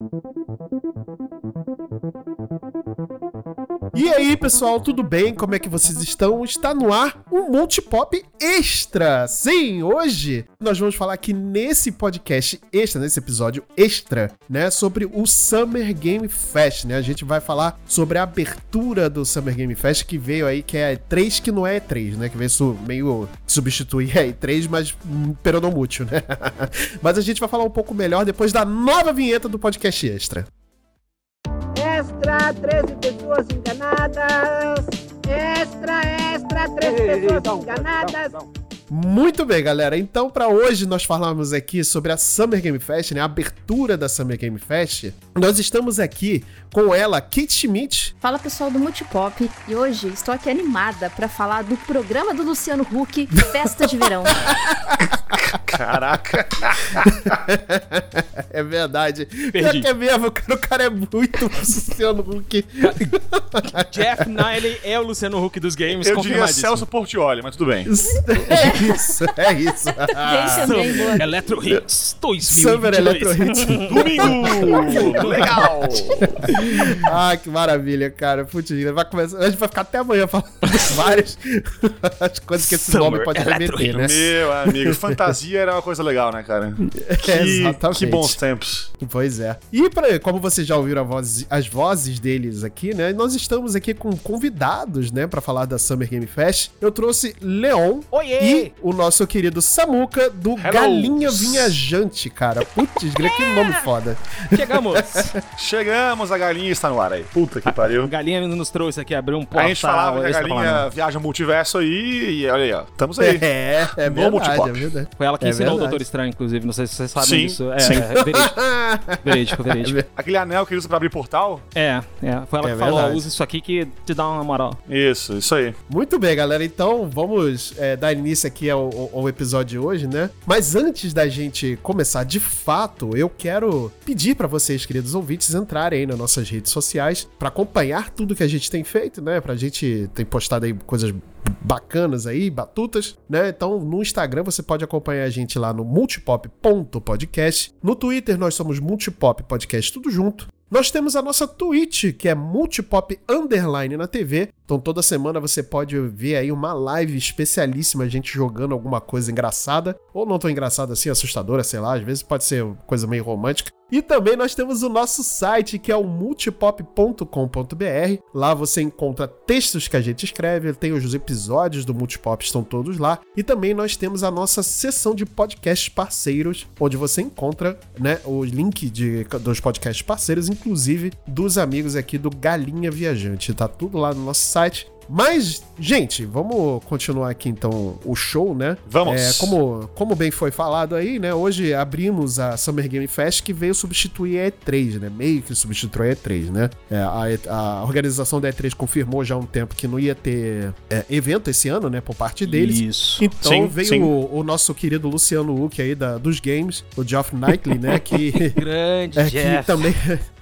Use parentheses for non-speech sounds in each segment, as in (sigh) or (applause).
うん。E aí, pessoal, tudo bem? Como é que vocês estão? Está no ar um Multipop Extra. Sim, hoje nós vamos falar aqui nesse podcast extra, nesse episódio extra, né, sobre o Summer Game Fest, né? A gente vai falar sobre a abertura do Summer Game Fest que veio aí, que é E3 que não é E3, né? Que veio su meio substituir a E3, mas hum, peronomútil, né? (laughs) mas a gente vai falar um pouco melhor depois da nova vinheta do podcast extra. Extra, 13 pessoas enganadas. Extra, extra, 13 pessoas enganadas. Muito bem, galera. Então, para hoje nós falamos aqui sobre a Summer Game Fest, né? A abertura da Summer Game Fest. Nós estamos aqui com ela, Kate Schmidt. Fala pessoal do Multipop e hoje estou aqui animada para falar do programa do Luciano Huck, Festa de Verão. (laughs) Caraca. (laughs) é verdade. Perdi. É que é mesmo, cara, o cara é muito (laughs) Luciano Huck. Jeff Niley é o Luciano Huck dos games, Eu diria. Celso Portioli, mas tudo bem. É isso, é isso. Deixa boa. Electro Hits 2022. Summer Electro Hits. Domingo! Legal! (laughs) Ah, que maravilha, cara. Putz, vai começar, a gente vai ficar até amanhã falando (laughs) várias as coisas que esse Summer nome pode Electro remeter, né? Meu amigo, fantasia era uma coisa legal, né, cara? (laughs) É, Que, exatamente. que bons tempos. Pois é. E pra, como vocês já ouviram voz- as vozes deles aqui, né? Nós estamos aqui com convidados, né, Pra falar da Summer Game Fest. Eu trouxe Leon Oiê! e o nosso querido Samuca do Galinha Vinhajante, cara. Putz, que nome foda. Chegamos! (laughs) Chegamos, a galinha está no ar aí. Puta que pariu. Galinha nos trouxe aqui, abriu um portal. A gente falava que a tá galinha viaja multiverso aí e olha aí, ó. Estamos aí. É, é No verdade, é verdade. Foi ela que É ensinou o verdade. Doutor Estranho, inclusive. Não sei se vocês sabem Sim, disso. É, sim. é verídico. (laughs) Verídico, verídico. Aquele anel que ele usa pra abrir portal? É, é. Foi ela É que falou, verdade. usa isso aqui que te dá uma moral. Isso, isso aí. Muito bem, galera. Então vamos é, dar início aqui ao, ao- ao episódio de hoje, né? Mas antes da gente começar de fato, eu quero pedir pra vocês, queridos ouvintes, entrarem aí nas nossas redes sociais pra acompanhar tudo que a gente tem feito, né? Pra gente tem postado aí coisas bacanas aí, batutas, né? Então no Instagram você pode acompanhar a gente lá no multipop.podcast. No Twitter nós somos multipop podcast tudo junto. Nós temos a nossa Twitch, que é Multipop Underline na TV. Então toda semana você pode ver aí uma live especialíssima, a gente jogando alguma coisa engraçada. Ou não tão engraçada assim, assustadora, sei lá. Às vezes pode ser coisa meio romântica. E também nós temos o nosso site, que é o multipop.com.br. Lá você encontra textos que a gente escreve, tem os episódios do Multipop, estão todos lá. E também nós temos a nossa seção de podcasts parceiros, onde você encontra né, o link de, dos podcasts parceiros, inclusive dos amigos aqui do Galinha Viajante. Tá tudo lá no nosso site. Mas, gente, vamos continuar aqui então o show, né? Vamos. É, como, como bem foi falado aí, né? Hoje abrimos a Summer Game Fest que veio substituir a E3, né? Meio que substituiu a E3, né? É, a, a organização da E3 confirmou já há um tempo que não ia ter é, evento esse ano, né? Por parte deles. Isso. Então Sim, veio sim. O, o nosso querido Luciano Huck aí da, dos games, o Geoff Knightley, né? Que, (laughs) Grande (laughs) é, que Jeff. também.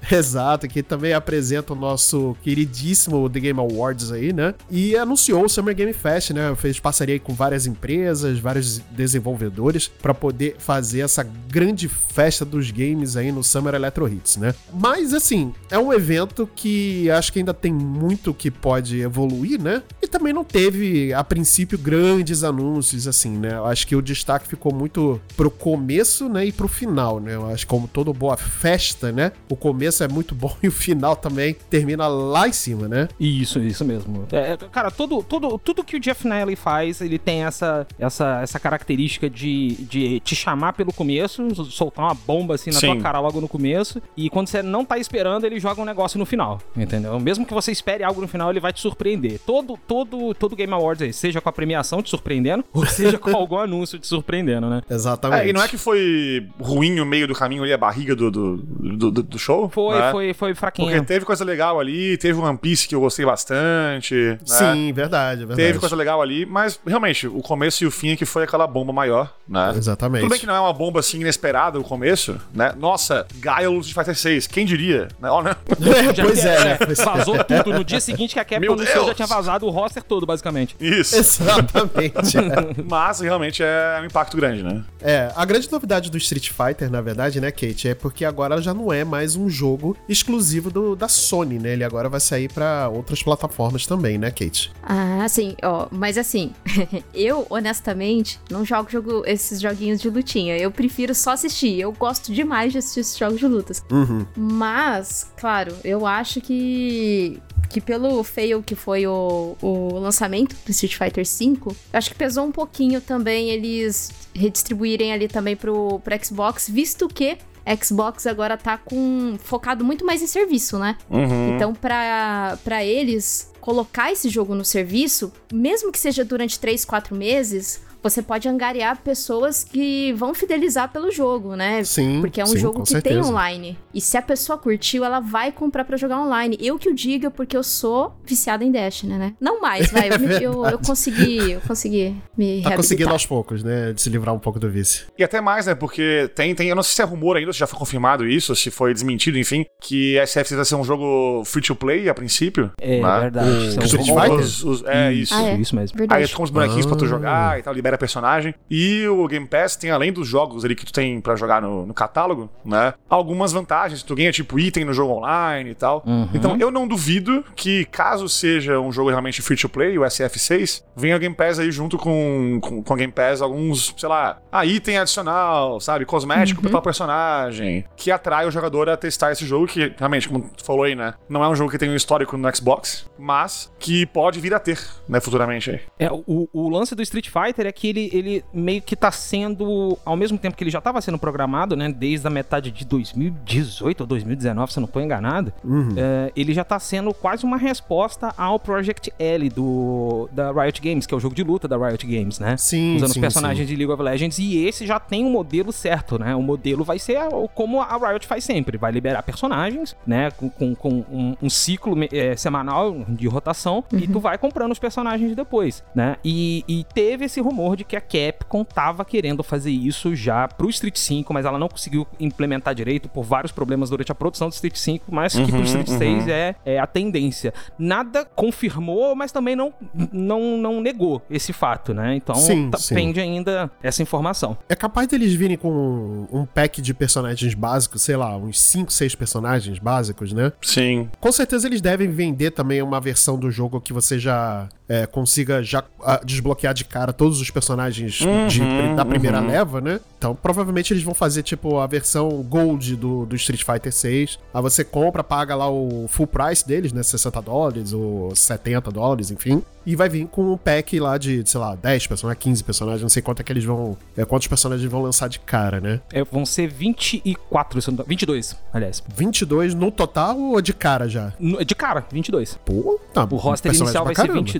(laughs) Exato, que também apresenta o nosso queridíssimo The Game Awards aí, né? E anunciou o Summer Game Fest, né? Fez parceria com várias empresas, vários desenvolvedores, pra poder fazer essa grande festa dos games aí no Summer Electro Hits, né? Mas, assim, é um evento que acho que ainda tem muito que pode evoluir, né? E também não teve, a princípio, grandes anúncios, assim, né? Acho que o destaque ficou muito pro começo, né? E pro final, né? Eu acho que como toda boa festa, né? O começo é muito bom (laughs) e o final também termina lá em cima, né? Isso, isso mesmo. É, cara, todo, todo, tudo que o Jeff Niley faz, ele tem essa, essa, essa característica de, de te chamar pelo começo, soltar uma bomba assim na Sim. tua cara logo no começo, e quando você não tá esperando, ele joga um negócio no final, entendeu? Mesmo que você espere algo no final, ele vai te surpreender. Todo, todo, todo Game Awards aí, seja com a premiação te surpreendendo, ou (laughs) seja com algum anúncio te surpreendendo, né? Exatamente. É, e não é que foi ruim o meio do caminho ali, a barriga do, do, do, do- do show? Foi, Foi, né? foi, foi fraquinho. Porque teve coisa legal ali, teve One Piece que eu gostei bastante. né? Sim, verdade, verdade. Teve coisa legal ali, mas realmente, o começo e o fim é que foi aquela bomba maior, né? Exatamente. Tudo bem que não é uma bomba assim inesperada o começo, né? Nossa, Gaio de Fighter 6, quem diria? Né? Ó, né? (laughs) É, pois é, né? (laughs) Vazou tudo. No dia seguinte que a Capcom anunciou, já tinha vazado o roster todo, basicamente. Isso. Exatamente. (laughs) é. Mas realmente é um impacto grande, né? É, a grande novidade do Street Fighter, na verdade, né, Kate, é porque agora já não é mais um jogo exclusivo do, da Sony, né? Ele agora vai sair pra outras plataformas também, né, Kate? Ah, sim, ó, mas assim, (laughs) eu, honestamente, não jogo jogo, esses joguinhos de lutinha. Eu prefiro só assistir. Eu gosto demais de assistir esses jogos de lutas. Uhum. Mas, claro, eu acho que. Que pelo fail que foi o, o lançamento do Street Fighter V, eu acho que pesou um pouquinho também eles redistribuírem ali também pro, pro Xbox, visto que Xbox agora tá com focado muito mais em serviço, né? Uhum. Então, pra, pra eles colocar esse jogo no serviço, mesmo que seja durante 3, 4 meses, você pode angariar pessoas que vão fidelizar pelo jogo, né? Sim, Porque é um sim, jogo que tem certeza. online. E se a pessoa curtiu, ela vai comprar pra jogar online. Eu que o diga, porque eu sou viciada em Destiny, né? Não mais, vai. (laughs) Eu, me- eu, eu consegui, eu consegui me Tá conseguindo aos poucos, né? De se livrar um pouco do vício. E até mais, né? Porque tem, tem, eu não sei se é rumor ainda, se já foi confirmado isso, se foi desmentido, enfim, que SF vai ser um jogo free to play a princípio. É né? verdade. O Isso é Street jogo- Fighter? Os- os- é isso. Ah, é? Isso mesmo. Aí Verdade. tu compra os bonequinhos pra tu Ah. jogar e tal, libera personagem. E o Game Pass tem, além dos jogos ali que tu tem pra jogar no, no catálogo, né? Algumas vantagens. Tu ganha, tipo, item no jogo online e tal. Uhum. Então eu não duvido que, caso seja um jogo realmente free to play, o SF6, venha o Game Pass aí junto com, com, com o Game Pass alguns, sei lá, ah, item adicional, sabe? Cosmético pra tal personagem. Que atrai o jogador a testar esse jogo, que realmente, como tu falou aí, né? Não é um jogo que tem um histórico no Xbox, mas que pode vir a ter, né, futuramente aí. É, o, o lance do Street Fighter é que ele, ele meio que tá sendo, ao mesmo tempo que ele já tava sendo programado, né, desde a metade de 2018 ou 2019, se eu não tô enganado, Uhum. é, ele já tá sendo quase uma resposta ao Project L do, da Riot Games, que é o jogo de luta da Riot Games, né? Sim, Usando sim, os personagens sim. de League of Legends, e esse já tem um modelo certo, né? O modelo vai ser o- como a Riot faz sempre, vai liberar personagens, né? Com, com- com um, um ciclo é, semanal de rotação, e tu vai comprando os personagens depois, né? E, e teve esse rumor de que a Capcom tava querendo fazer isso já pro Street 5, mas ela não conseguiu implementar direito por vários problemas durante a produção do Street 5, mas que pro Street 6 é, é a tendência. Nada confirmou, mas também não, não, não negou esse fato, né? Então Sim, tá- sim. pende ainda essa informação. É capaz deles virem com um, um pack de personagens básicos, sei lá, uns 5, 6 personagens básicos, né? Sim. Com certeza eles devem vender também uma versão do jogo que você já é, consiga já ah, desbloquear de cara todos os personagens de- da primeira leva, né? Então provavelmente eles vão fazer tipo a versão Gold do, do Street Fighter 6. Aí você compra, paga lá o full price deles, né? 60 dólares ou 70 dólares, enfim. E vai vir com um pack lá de, sei lá, 10 personagens, 15 personagens, não sei quanto é que eles vão. É, quantos personagens vão lançar de cara, né? É, vão ser 24, se eu não tô- 22, aliás. 22 no total ou de cara já? No- De cara, 22. Pô, tá. O roster inicial vai ser caramba. 22,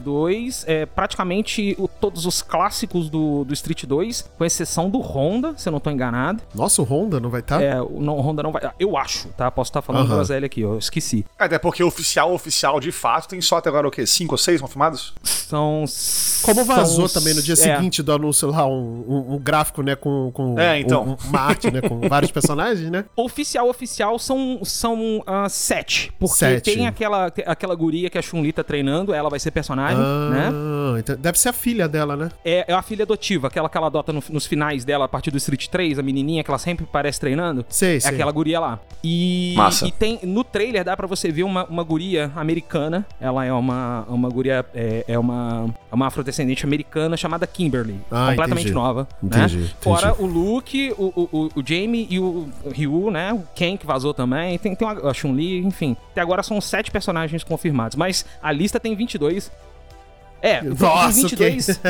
é, praticamente o- todos os clássicos do, do Street 2, com exceção do Honda, se eu não tô enganado. Nossa, o Honda não vai estar? É, o não, o Honda não vai. Eu acho, tá? Posso estar falando Aham. groselha aqui, eu esqueci. Até porque oficial, oficial, de fato, tem só até agora o quê? Cinco ou seis confirmados? São. Como vazou são- também no dia é, seguinte do anúncio lá, um, um- um gráfico, né, com, com É, então. um- uma arte, né, com vários personagens, né? (laughs) Oficial, oficial são, são ah, sete. Porque Sete. tem aquela, aquela guria que a Chun-Li tá treinando, ela vai ser personagem, né? Ah, então deve ser a filha dela, né? É, é a filha adotiva, aquela que ela adota no- nos finais dela, a partir do Street 3, a menininha que ela sempre parece treinando. Sei, É sei. aquela guria lá. E, Massa. e tem no trailer dá pra você ver uma, uma guria americana. Ela é uma, uma guria é, é uma é uma afrodescendente americana chamada Kimberly, Ah, completamente entendi. nova, Entendi, né? entendi. Fora o Luke, o, o, o- o Jamie e o Ryu, né? O Ken que vazou também. Tem, tem uma- a Chun-Li, enfim. Até agora são sete personagens confirmados, mas a lista tem 22. É, tem- tem Nossa, 22.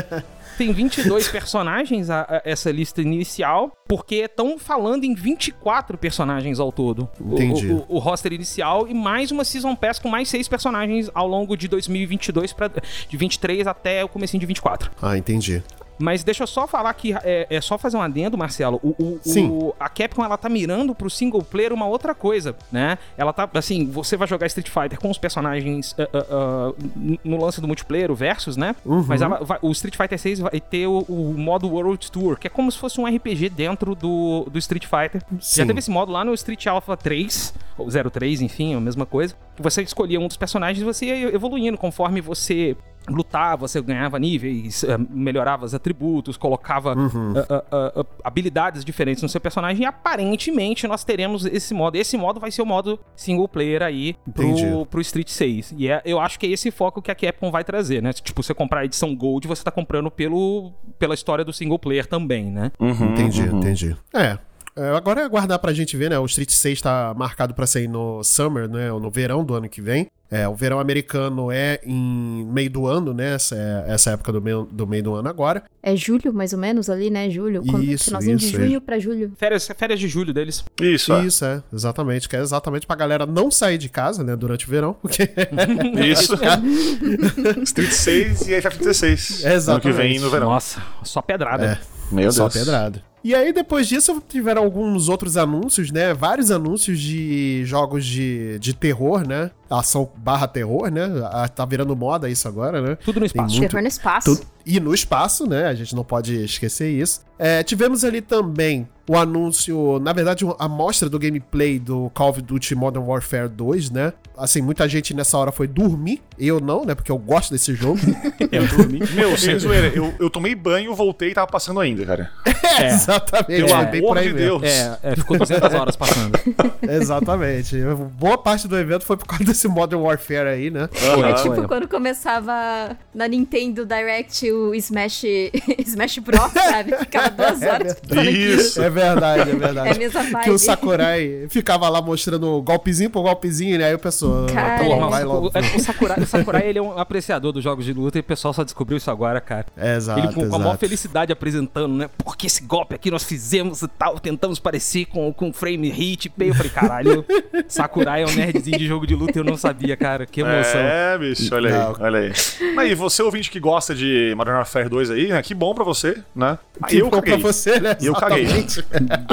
Tem 22 personagens a, a- essa lista inicial, porque estão falando em 24 personagens ao todo. O- Entendi. O, o, roster inicial e mais uma Season Pass com mais seis personagens ao longo de 2022 para de 23 até o comecinho de 24. Ah, entendi. Mas deixa eu só falar que é, é só fazer um adendo, Marcelo. O, o- Sim. o- a Capcom ela tá mirando pro single player uma outra coisa, né? Ela tá assim, você vai jogar Street Fighter com os personagens ah, ah, n- no lance do multiplayer, o versus, né? Uhum. Mas ela vai- o Street Fighter 6 vai ter o, o modo World Tour, que é como se fosse um RPG dentro do, do Street Fighter. Sim. Já teve esse modo lá no Street Alpha 3, ou 03, enfim, a mesma coisa. Que você escolhia um dos personagens e você ia evoluindo conforme você lutava, você ganhava níveis, eh, melhorava os atributos, colocava Uhum. ah, ah, ah, habilidades diferentes no seu personagem e aparentemente nós teremos esse modo. Esse modo vai ser o modo single player aí Entendi. pro, pro Street 6. E é, eu acho que é esse foco que a Capcom vai trazer, né? Tipo, você comprar a edição Gold, você tá comprando pelo, pela história do single player também, né? Uhum, Entendi, uhum. entendi. É. É, Agora é aguardar pra gente ver, né? O Street 6 tá marcado pra sair no Summer, né? Ou no verão do ano que vem. É, o verão americano é em meio do ano, né? Essa, é- essa época do meio, do meio do ano agora. É julho, mais ou menos, ali, né? Julho. Quando- Isso, Finalzinho de isso, junho pra julho. Férias, férias de julho deles. Isso, é. Isso, é, exatamente. Que é exatamente pra galera não sair de casa, né? Durante o verão, porque (laughs) Isso. (laughs) Street 6 e FF16. Ano que Exatamente. vem no verão. Nossa, só pedrada. É. Meu só Deus. pedrada. E aí, depois disso, tiveram alguns outros anúncios, né? Vários anúncios de jogos de, de terror, né? Ação barra terror, né? Ah, Tá virando moda isso agora, né? Tudo no espaço. muito- Terror no espaço. Tu- E no espaço, né? A gente não pode esquecer isso. É, tivemos ali também o anúncio, na verdade, a mostra do gameplay do Call of Duty Modern Warfare 2, né? Assim, muita gente nessa hora foi dormir. Eu não, né? Porque eu gosto desse jogo. (laughs) Eu dormi. Meu, sem zoeira, eu, eu tomei banho, voltei e tava passando ainda, cara. (laughs) É, exatamente. Pelo bem por amor aí de. Deus. É, é, ficou 200 horas passando. (laughs) Exatamente. Boa parte do evento foi por causa desse Modern Warfare aí, né? Aham. É tipo quando começava na Nintendo Direct o Smash, (laughs) Smash Bros, sabe? Ficava duas horas falando aquilo. Isso. É verdade, é verdade. É a mesma vibe. Que o Sakurai ficava lá mostrando golpezinho por golpezinho, né? Aí o pessoal. Cara, "Porra, Porra, vai logo. o, o Sakurai, o Sakurai, ele é um apreciador dos jogos de luta e o pessoal só descobriu isso agora, cara. Exato, ele com, com a maior felicidade apresentando, né? Porque esse golpe aqui nós fizemos e tal, tentamos parecer com, com frame hit. Eu falei, caralho, Sakurai é um nerdzinho de jogo de luta e eu não sabia, cara. Que emoção. É, bicho, olha Não. aí, olha aí. Mas e você, ouvinte que gosta de Modern Warfare 2 aí, né? Que bom pra você, né? Aí Que eu bom caguei. pra você, né? E eu caguei.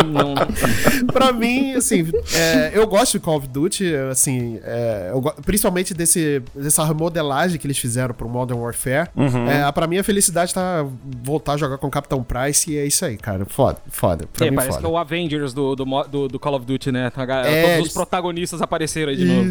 Não, (laughs) pra mim, assim, é, eu gosto de Call of Duty, assim, é, go- principalmente desse, dessa remodelagem que eles fizeram pro Modern Warfare. Uhum. É, pra mim, a felicidade tá voltar a jogar com o Capitão Price e é isso aí, cara. Foda, foda. Pra é, mim, parece foda. que é o Avengers do, do, do, do Call of Duty, né? Tá? É, Todos os protagonistas apareceram aí de novo.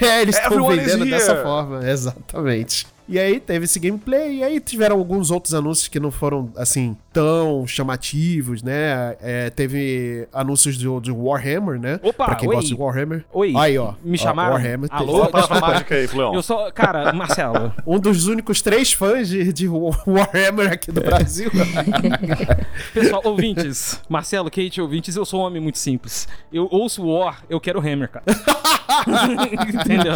É, eles estão vendendo dessa forma, exatamente. E aí teve esse gameplay, e aí tiveram alguns outros anúncios que não foram, assim, tão chamativos, né? É, teve anúncios do, de Warhammer, né? Opa, pra quem oi. gosta de Warhammer. Oi, Aí, ó. me ó, chamaram? Warhammer. Alô? Qual a próxima mágica aí, Fleon? Eu sou. Cara, Marcelo. (laughs) Um dos únicos três fãs de, de Warhammer aqui do Brasil. (laughs) Pessoal, ouvintes. Marcelo, Kate, ouvintes, eu sou um homem muito simples. Eu ouço War, eu quero Hammer, cara. (laughs) Entendeu?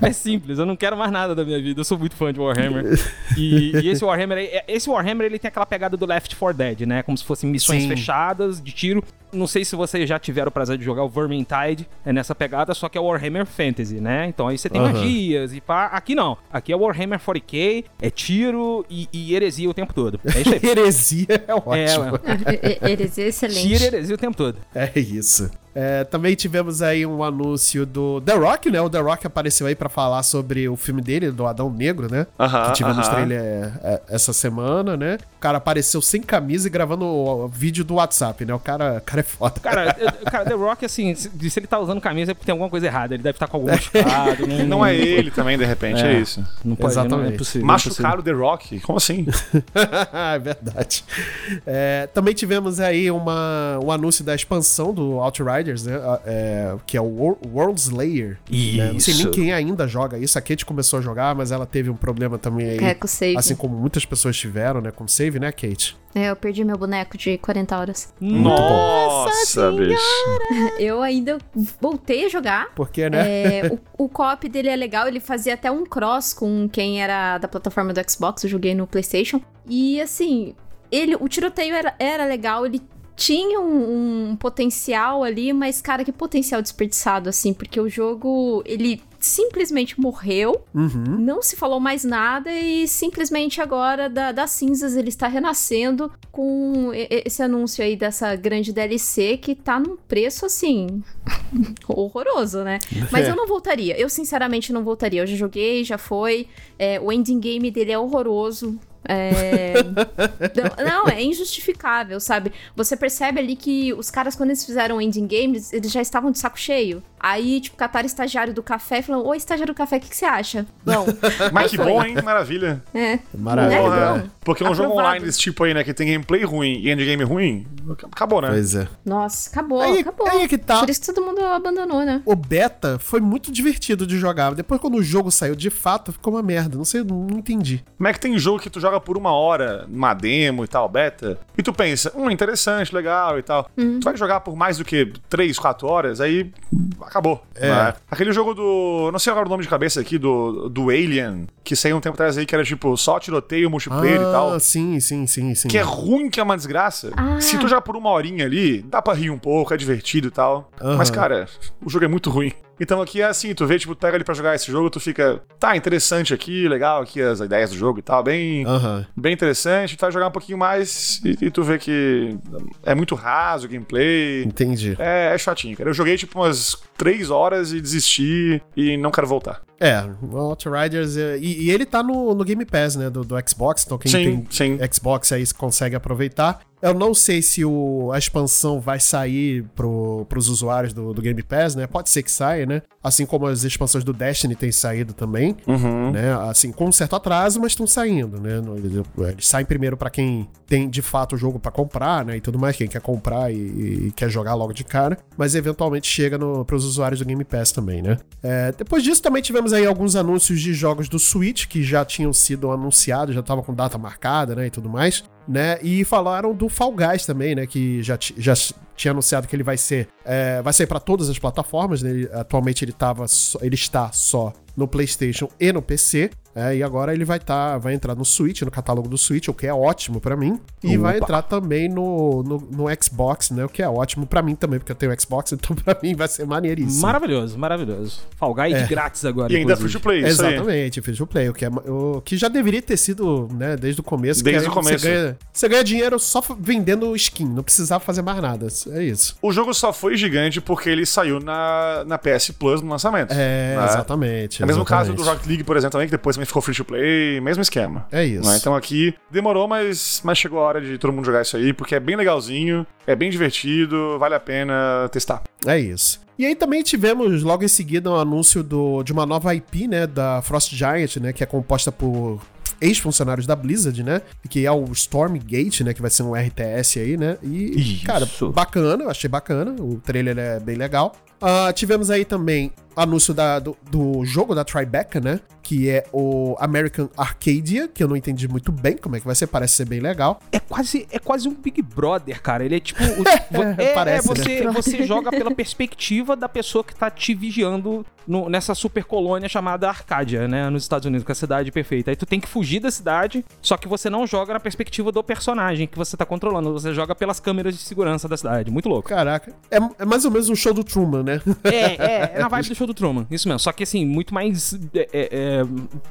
É simples, eu não quero mais nada da minha vida. Eu sou muito fã de Warhammer. E, e esse Warhammer, é- esse Warhammer, ele tem aquela pegada do Left 4 Dead, né? Como se fossem missões Sim. fechadas de tiro. Não sei se vocês já tiveram o prazer de jogar o Vermintide, é nessa pegada, só que é Warhammer Fantasy, né? Então aí você tem Aham. magias e pá. Aqui não. Aqui é Warhammer 40k, é tiro e, e heresia o tempo todo. É isso aí. (laughs) Heresia é ótimo. É, e- Eles excelente. Tira e heresia o tempo todo. É isso. É, também tivemos aí um anúncio do The Rock, né? O The Rock apareceu aí pra falar sobre o filme dele, do Adão Negro, né? Aham, que tivemos aham. trailer é, é, essa semana, né? O cara apareceu sem camisa e gravando o, o vídeo do WhatsApp, né? O cara, o cara é foda. Cara, eu- cara, The Rock, assim, se, se ele tá usando camisa é porque tem alguma coisa errada. Ele deve estar com algum machucado. Não, Não é ele também, de repente, é, É. isso. Não pode, não é Exatamente. não é possível. Machucaram The Rock? Como assim? (laughs) é verdade. É, também tivemos aí uma, um anúncio da expansão do Outriders, né? É, que é o Wor- World Slayer. né? Não sei nem Isso. quem ainda joga isso. A Kate começou a jogar, mas ela teve um problema também aí. É, com save. Assim como muitas pessoas tiveram, né? Com save, né, Kate? É, eu perdi meu boneco de 40 horas. Nossa, bicho. Eu ainda voltei a jogar. Porque, né? É, o, o co-op dele é legal, ele fazia até um cross com quem era da plataforma do Xbox, eu joguei no PlayStation. E assim, ele, o tiroteio era, era legal, ele tinha um, um potencial ali, mas cara, que potencial desperdiçado, assim, porque o jogo, ele simplesmente morreu, Uhum. não se falou mais nada e simplesmente agora da- das cinzas ele está renascendo com esse anúncio aí dessa grande DLC que tá num preço assim (laughs) horroroso, né? (laughs) Mas eu não voltaria. Eu sinceramente não voltaria. Eu já joguei, já foi. É, o ending game dele é horroroso. É... (laughs) não, é injustificável, sabe? Você percebe ali que os caras, quando eles fizeram o ending games, eles já estavam de saco cheio. Aí, tipo, cataram estagiário do café e falaram: Oi, estagiário do café, o que, que você acha? Bom, (laughs) Mas que foi. bom, hein? Maravilha. é. Maravilha. É, Porra, não. Porque um jogo online desse tipo aí, né, que tem gameplay ruim e endgame ruim, acabou, né? Pois é. Nossa, acabou, Aí, acabou. aí é que tá. Por isso que todo mundo abandonou, né? O beta foi muito divertido de jogar. Depois, quando o jogo saiu de fato, ficou uma merda. Não sei, não entendi. Como é que tem jogo que tu joga por uma hora, numa demo e tal, beta, e tu pensa, hum, interessante, legal e tal. Tu vai jogar por mais do que 3, 4 horas, aí acabou. É. né? Aquele jogo do. Não sei agora o nome de cabeça aqui, do, do Alien, que saiu um tempo atrás aí, que era tipo só tiroteio, multiplayer e tal. Ah, sim, sim, sim, sim. Que é ruim, que é uma desgraça. Ah. Se tu jogar por uma horinha ali, dá pra rir um pouco, é divertido e tal. Mas, cara, o jogo é muito ruim. Então aqui é assim, tu vê, tipo, tu pega ali pra jogar esse jogo, tu fica, tá, interessante aqui, legal aqui as ideias do jogo e tal, bem, Aham. bem interessante. Tu vai jogar um pouquinho mais e, e tu vê que é muito raso o gameplay. Entendi. É, é chatinho, cara. Eu joguei, tipo, umas três horas e desisti e não quero voltar. É, o Outriders. é- E, e ele tá no, no Game Pass, né? Do, do Xbox. Então quem sim, tem sim. Xbox aí consegue aproveitar. Eu não sei se o, a expansão vai sair pro, pros usuários do, do Game Pass, né? Pode ser que saia, né? Assim como as expansões do Destiny têm saído também, Uhum. né? Assim, com um certo atraso, mas estão saindo, né? Eles, saem primeiro pra quem tem de fato o jogo pra comprar, né? E tudo mais, quem quer comprar e, e quer jogar logo de cara, mas eventualmente chega no, pros usuários do Game Pass também, né? É, depois disso, também tivemos aí alguns anúncios de jogos do Switch que já tinham sido anunciados, já tava com data marcada, né? E tudo mais, né? E falaram do Fall Guys também, né? Que já, já tinha anunciado que ele vai ser é, vai sair para todas as plataformas. Né? Ele- atualmente ele tava só- ele está só no PlayStation e no PC. é, e agora ele vai tá, vai entrar no Switch, no catálogo do Switch, o que é ótimo pra mim. E vai entrar também no, no, no Xbox, né? O que é ótimo pra mim também, porque eu tenho Xbox, (laughs) então pra mim vai ser maneiríssimo. Maravilhoso, maravilhoso. Fall É. de grátis agora. E ainda inclusive. free to play, isso aí. Exatamente, free to play, o que, é, o que já deveria ter sido, né, desde o começo. Desde que o aí começo. Você ganha, você ganha dinheiro só vendendo skin, não precisava fazer mais nada. É isso. O jogo só foi gigante porque ele saiu na, na PS Plus no lançamento. É, né? exatamente. É o mesmo caso do. Rocket League, por exemplo, também, que depois também ficou free to play, mesmo esquema. É isso. né? Então aqui demorou, mas, mas chegou a hora de todo mundo jogar isso aí, porque é bem legalzinho, é bem divertido, vale a pena testar. É isso. E aí também tivemos logo em seguida um anúncio do, de uma nova IP, né, da Frost Giant, né, que é composta por ex-funcionários da Blizzard, né, que é o Stormgate, né, que vai ser um RTS aí, né, e, Isso. cara, bacana, eu achei bacana, o trailer é bem legal. Ah, tivemos aí também anúncio da- do, do jogo da Tribeca, né, que é o American Arcadia, que eu não entendi muito bem como é que vai ser, parece ser bem legal. É quase, é quase um Big Brother, cara. Ele é tipo. (laughs) o- vo- é, parece, é, você, né? você joga pela perspectiva da pessoa que tá te vigiando no- nessa super colônia chamada Arcádia, né? Nos Estados Unidos, que é a cidade perfeita. Aí tu tem que fugir da cidade, só que você não joga na perspectiva do personagem que você tá controlando. Você joga pelas câmeras de segurança da cidade. Muito louco. Caraca, é, é mais ou menos um show do Truman, né? É, é, é na vibe do (laughs) show do Truman. Isso mesmo. Só que assim, muito mais é, é,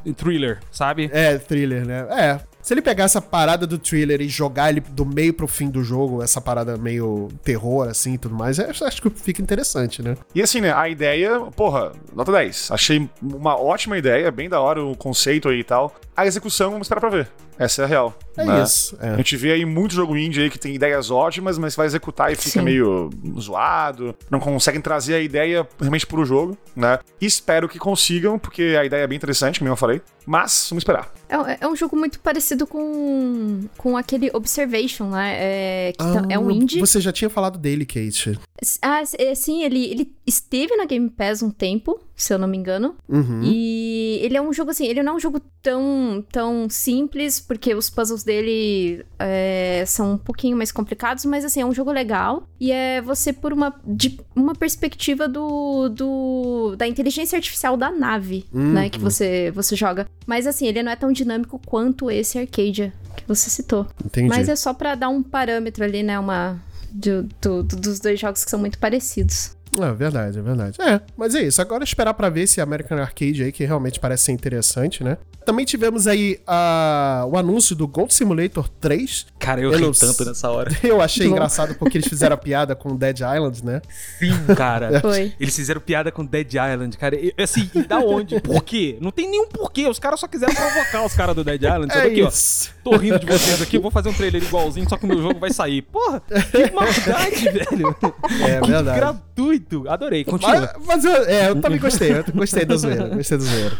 é, thriller, sabe? É, thriller, né? É. Se ele pegar essa parada do thriller e jogar ele do meio pro fim do jogo, essa parada meio terror, assim e tudo mais, eu acho que fica interessante, né? E assim, né, a ideia, porra, nota 10. Achei uma ótima ideia, bem da hora o conceito aí e tal. A execução, vamos esperar pra ver. Essa é a real. É né? isso. A É. gente vê aí muito jogo indie aí que tem ideias ótimas, mas vai executar e fica Sim. meio zoado, não conseguem trazer a ideia realmente pro jogo, né? E espero que consigam, porque a ideia é bem interessante, como eu falei. Mas, vamos esperar. É, é um jogo muito parecido com, com aquele Observation, né? É, que tá- é um Ah, indie. Você já tinha falado dele, Kate. Ah, é, sim, ele, ele esteve na Game Pass um tempo, se eu não me engano. Uhum. E ele é um jogo assim, ele não é um jogo tão, tão simples, porque os puzzles dele é, são um pouquinho mais complicados, mas assim, é um jogo legal. E é você por uma, de, uma perspectiva do, do da inteligência artificial da nave, Uhum. né, que você, você joga. Mas assim, ele não é tão dinâmico quanto esse Arcadia que você citou. Entendi. Mas é só pra dar um parâmetro ali, né, uma... do- do- do- dos dois jogos que são muito parecidos. É verdade, é verdade. É, mas é isso. Agora esperar pra ver esse American Arcade aí, que realmente parece ser interessante, né? Também tivemos aí a, o anúncio do Gold Simulator 3. Cara, eu, Eu ri não tanto nessa hora. (laughs) Eu achei Bom. engraçado porque eles fizeram a piada com Dead Island, né? Sim, cara. (laughs) Foi. Eles fizeram piada com Dead Island, cara. E, assim, e da onde? Por quê? Não tem nenhum porquê. Os caras só quiseram provocar os caras do Dead Island. Sabe É aqui, ó. Tô rindo de vocês aqui, vou fazer um trailer igualzinho, só que o meu jogo vai sair. Porra, que maldade, (laughs) velho. É Que verdade. gratuito. Adorei, continua. Mas, mas eu, é, eu também gostei, eu gostei da zoeira, gostei da zoeira.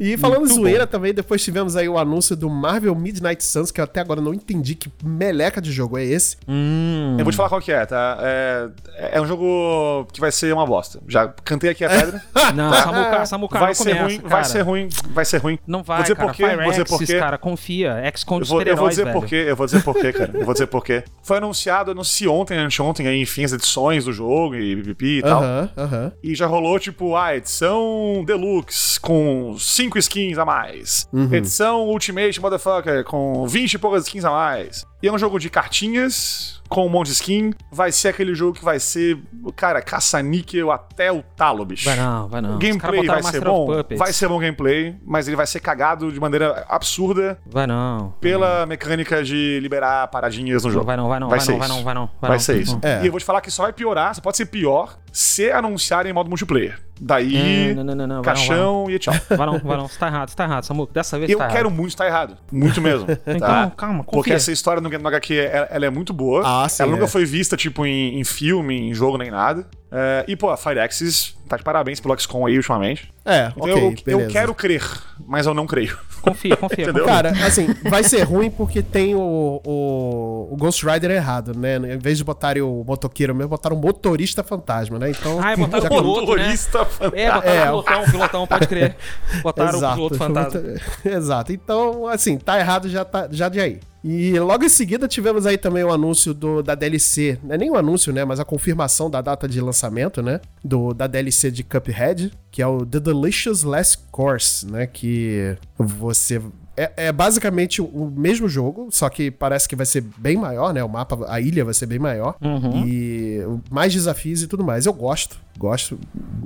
E falando em Muito zoeira também, depois tivemos aí o anúncio do Marvel Midnight Suns, que eu até agora não entendi que meleca de jogo é esse. Hum. Eu vou te falar qual que é, tá? É, é um jogo que vai ser uma bosta. Já cantei aqui a pedra. (laughs) Não, Samuka, Samuka vai não ser começa, ruim, cara. vai ser ruim, vai ser ruim. Não vai, Vou dizer cara. por quê, Fire vou dizer por quê. cara, confia. XCOM de Eu vou, eu vou dizer velho. por quê, eu vou dizer por quê, cara. Eu vou dizer por quê. (laughs) Foi anunciado, anunciei ontem, anteontem, aí, enfim, as edições do jogo e pipipi e tal. Aham, aham. E já rolou, tipo, a edição Deluxe com 5 skins a mais. Uhum. Edição Ultimate Motherfucker com 20 e poucas skins a mais. E é um jogo de cartinhas com um monte de skin. Vai ser aquele jogo que vai ser, cara, caça-níquel até o talo, bicho. Vai não, vai não. O gameplay vai ser bom, vai ser bom gameplay, mas ele vai ser cagado de maneira absurda Vai não. pela mecânica de liberar paradinhas no jogo. Vai não, vai não, Vai vai ser não, vai isso. não, vai não. Vai ser isso. É. E eu vou te falar que só vai piorar, só pode ser pior se anunciarem modo multiplayer. Daí, Não, não, não, não, caixão e tchau. Vai não, vai não. Você tá errado, você tá errado, Samuca. Dessa vez Eu tá quero errado. muito estar errado. Muito mesmo. (laughs) Então, tá? calma, Porque confia. essa história no, no HQ, ela, ela é muito boa. Ah, sim, ela nunca é. foi vista, tipo, em, em filme, em jogo, nem nada. É, e, pô, a Fireaxis tá de parabéns pelo XCOM aí, ultimamente. É, Então ok, eu, eu quero crer, mas eu não creio. Confia, (laughs) confia. Cara, assim, vai ser ruim porque tem o, o, o Ghost Rider errado, né? Em vez de botarem o motoqueiro mesmo, botaram o motorista fantasma, né? Então. Ah, é, botaram já o piloto, né? Motorista É, botaram É, o pilotão, o pilotão, pode crer. (laughs) Botaram o piloto fantasma. (laughs) Exato. Então, assim, tá errado já, tá, já de aí. E logo em seguida tivemos aí também o anúncio do, da DLC. Não é nem o anúncio, né? Mas a confirmação da data de lançamento, né? Do, da DLC de Cuphead, que é o The Delicious Last Course, né? Que você. É, é basicamente o- mesmo jogo, só que parece que vai ser bem maior, né? O mapa, a ilha vai ser bem maior. Uhum. E mais desafios e tudo mais. Eu gosto, gosto.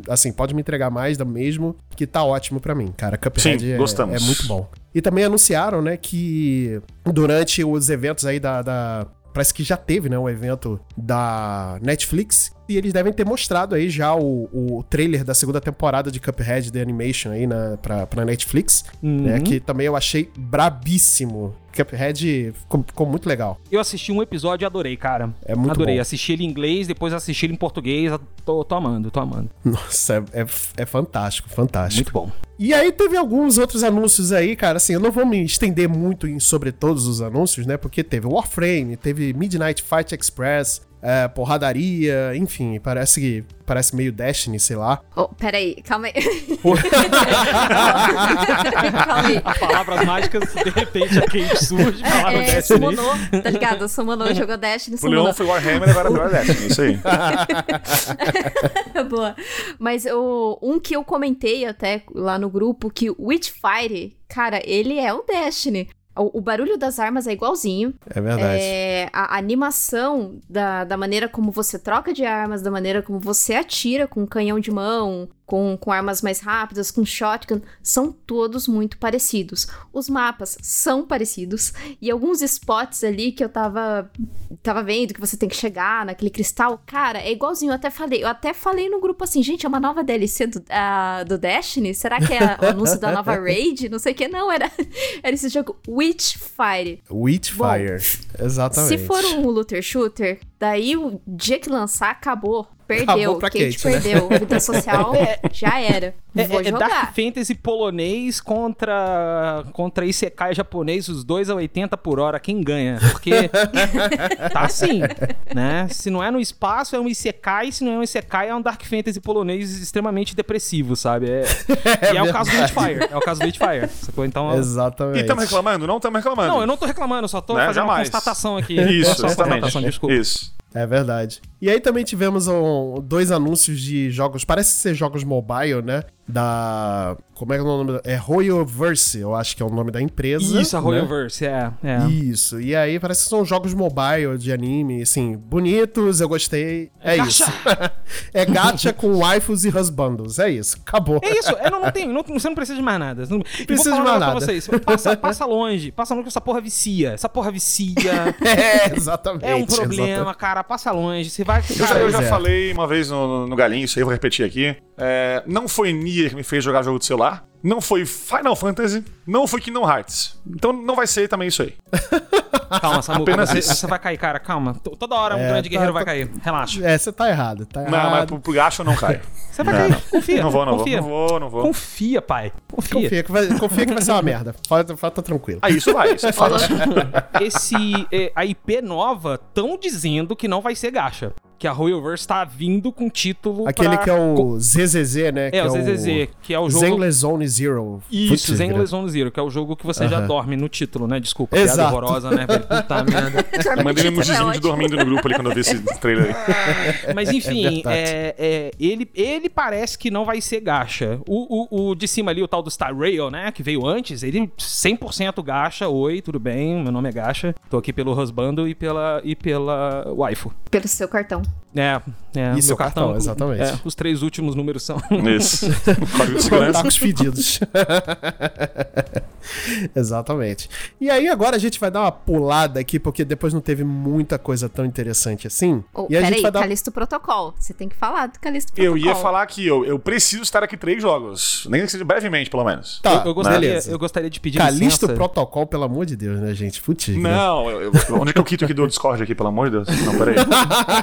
Assim, pode me entregar mais do mesmo, que tá ótimo pra mim, cara. Cuphead Sim, é, gostamos. é muito bom. E também anunciaram, né, que durante os eventos aí da. da- parece que já teve, né, um evento da Netflix. E eles devem ter mostrado aí já o, o trailer da segunda temporada de Cuphead The Animation aí na, pra, pra Netflix. Né, Uhum. que também eu achei brabíssimo. Cuphead ficou, ficou muito legal. Eu assisti um episódio e adorei, cara. É muito adorei. bom. Assisti ele em inglês, depois assisti ele em português. Tô, tô amando, tô amando. Nossa, é, é, é fantástico, fantástico. Muito bom. E aí teve alguns outros anúncios aí, cara, assim, eu não vou me estender muito em, sobre todos os anúncios, né, porque teve Warframe, teve Midnight Fight Express, é, porradaria, enfim, parece que parece meio Destiny, sei lá. Oh, peraí, calma aí. (laughs) calma aí. Palavras mágicas, de repente a Kate surge, palavra É, Destiny. summonou, tá ligado? Summonou, jogou Destiny, O Leon summonou. foi Warhammer, agora foi Destiny. Isso aí. (laughs) (laughs) Boa. Mas o, um que eu comentei até lá no grupo, que o Witchfire, cara, ele é o Destiny. O, o barulho das armas é igualzinho. É verdade. É, a animação da, da maneira como você troca de armas, da maneira como você atira com canhão de mão, com, com armas mais rápidas, com shotgun, são todos muito parecidos. Os mapas são parecidos. E alguns spots ali que eu tava, tava vendo que você tem que chegar naquele cristal, cara, é igualzinho. Eu até falei, eu até falei no grupo assim, gente, é uma nova DLC do, ah, do Destiny? Será que é o anúncio da nova (laughs) Raid? Não sei o que, não, era, era esse jogo Witchfire. Witchfire. Exatamente. Se for um looter shooter, daí o dia que lançar, acabou. Perdeu. Acabou pra Kate, Kate, né? perdeu. Vida (laughs) social já era. É, Vou é- é Dark. Fantasy polonês contra contra Isekai japonês, os dois a 80 por hora, quem ganha? Porque (laughs) tá assim, né? Se não é no espaço, é um Isekai, se não é um Isekai, é um Dark Fantasy polonês extremamente depressivo, sabe? É, (laughs) e é o caso do Witchfire, é o caso do Witchfire, sacou? Então... Exatamente. E estamos reclamando? Não estamos reclamando. Não, eu não tô reclamando, só tô Né? fazendo Jamais. uma constatação aqui. Isso, constatação, desculpa. Isso. É verdade. E aí também tivemos um- dois anúncios de jogos, parece ser jogos mobile, né? Da Como é que é o nome? da- É Royoverse, eu acho que é o nome da empresa. Isso, a né? Royalverse, é. é. Isso, e aí parece que são jogos mobile de anime, assim, bonitos, eu gostei. É, gacha. isso. (laughs) é gacha com waifus e husbandos, é isso, acabou. É isso, é, não, não tem, não- você não precisa de mais nada. Não, precisa de mais nada. Pra vocês. Passa, passa longe, passa longe que essa porra vicia. Essa porra vicia. (laughs) É, exatamente. É um problema, exatamente. cara. Passa longe. Você vai. Eu já, Cara, eu já é. falei uma vez no, no, no Galinho, isso aí eu vou repetir aqui. É, não foi Nier que me fez jogar jogo de celular. Não foi Final Fantasy. Não foi Kingdom Hearts. Então não vai ser também isso aí. (laughs) calma, Samuca. Apenas Você, vai cair, cara. Calma. Toda hora um É, grande tá- guerreiro tá- vai cair. Relaxa. É, você tá errado, tá Não, mas errado. pro, pro gacho eu não caio. (laughs) Você vai Não, cair. não. Confia. Não vou, não vou. confia. Não vou, não vou. Confia, pai. Confia. Confia que, vai, confia que vai ser uma merda. Fala, fala, tá tranquilo. Ah, isso vai, isso é fato. Esse. é, a IP nova estão dizendo que não vai ser gacha. Que a Royalverse tá vindo com título. Aquele pra- que é o ZZZ, né? É, que o ZZZ, que é o jogo. Zenless Zone Zero. Isso, Zenless. Zone Zero, que é o jogo que você já Aham. dorme no título, né? Desculpa, piada Exato. horrorosa, né? Puta (laughs) merda. Eu mandei um é emojizinho de dormindo no grupo ali quando eu vi esse trailer aí. (laughs) Mas enfim, verdade. é, é, ele, ele parece que não vai ser gacha. O, o, o de cima ali, o tal do Star Rail, né? Que veio antes, ele 100% gacha. Oi, tudo bem? Meu nome é Gacha. Tô aqui pelo husbando e pela, e pela waifu. Pelo seu cartão. É, é. E seu cartão, exatamente. É, os três últimos números são. (laughs) Isso. (laughs) Código de segurança. Fedidos. (laughs) Exatamente. E aí agora a gente vai dar uma pulada aqui, porque depois não teve muita coisa tão interessante assim. Oh, e a gente peraí, vai dar... Calisto Protocol. Você tem que falar do Calisto Eu Protocol. ia falar que eu, eu preciso estar aqui três jogos. Nem que seja brevemente, pelo menos. Tá, eu, eu gostaria, beleza. eu gostaria de pedir Calisto licença. Protocol, pelo amor de Deus, né, gente? Putz. Não, eu, eu- onde é que eu quito aqui do Discord aqui, pelo amor de Deus? Não, peraí.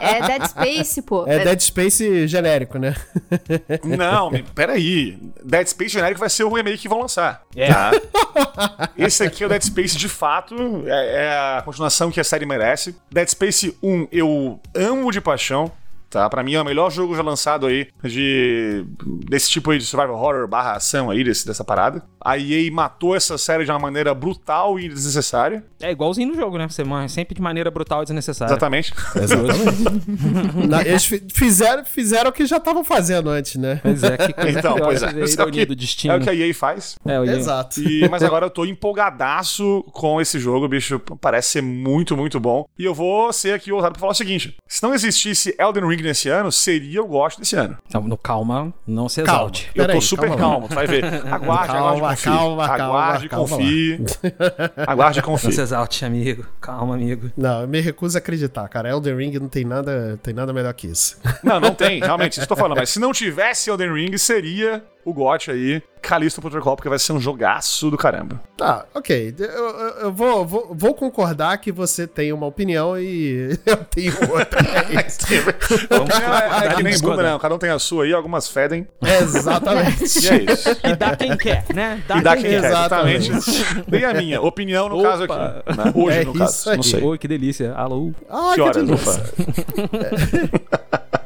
É Dead Space, pô. É Dead Space genérico, né? (laughs) Não, peraí. Dead Space genérico vai ser o remake que vão lançar. É. Tá? Esse aqui é o Dead Space de fato. É, é a continuação que a série merece. Dead Space 1 eu amo de paixão. Tá? Pra mim é o melhor jogo já lançado aí de desse tipo aí de survival horror barra ação aí, desse, dessa parada. A EA matou essa série de uma maneira brutal e desnecessária. É igualzinho no jogo, né? Você morre sempre de maneira brutal e desnecessária. Exatamente. Exatamente. (laughs) Na- eles fi- fizeram, fizeram o que já estavam fazendo antes, né? Pois é, que coisa Então, pois é. (laughs) é o ironia que- do destino. É o que a EA faz. É, o Ian. Exato. E- mas agora eu tô empolgadaço com esse jogo, bicho. Parece ser muito, muito bom. E eu vou ser aqui ousado pra falar o seguinte: se não existisse Elden Ring nesse ano, seria o GOT desse ano. Então, no calma, não se Calma. exalte. Eu Peraí, tô super calma calmo, tu vai ver. Aguarde, Calma, aguarde confie. calma, calma, aguarde e calma confie. (laughs) aguarde e Não se confie. exalte, amigo. Calma, amigo. Não, eu me recuso a acreditar, cara. Elden Ring não tem nada, tem nada melhor que isso. Não, não tem, realmente, isso que eu tô falando. Mas se não tivesse Elden Ring, seria o GOT aí, Callisto Protocol, porque vai ser um jogaço do caramba. Tá, ok. Eu, eu- eu vou, vou, vou concordar que você tem uma opinião e (laughs) eu tenho outra. (laughs) É isso. É, é que nem bunda, né? Cada um tem a sua aí, algumas fedem. Exatamente. E é isso. E dá quem quer, né? Dá E dá quem quem quer. Exatamente. Dei a minha opinião no Opa. caso aqui. né? Hoje, É no isso caso. aí. Não sei. Oi, que delícia. Alô. Ah, Que horas, delícia. Ufa? (laughs)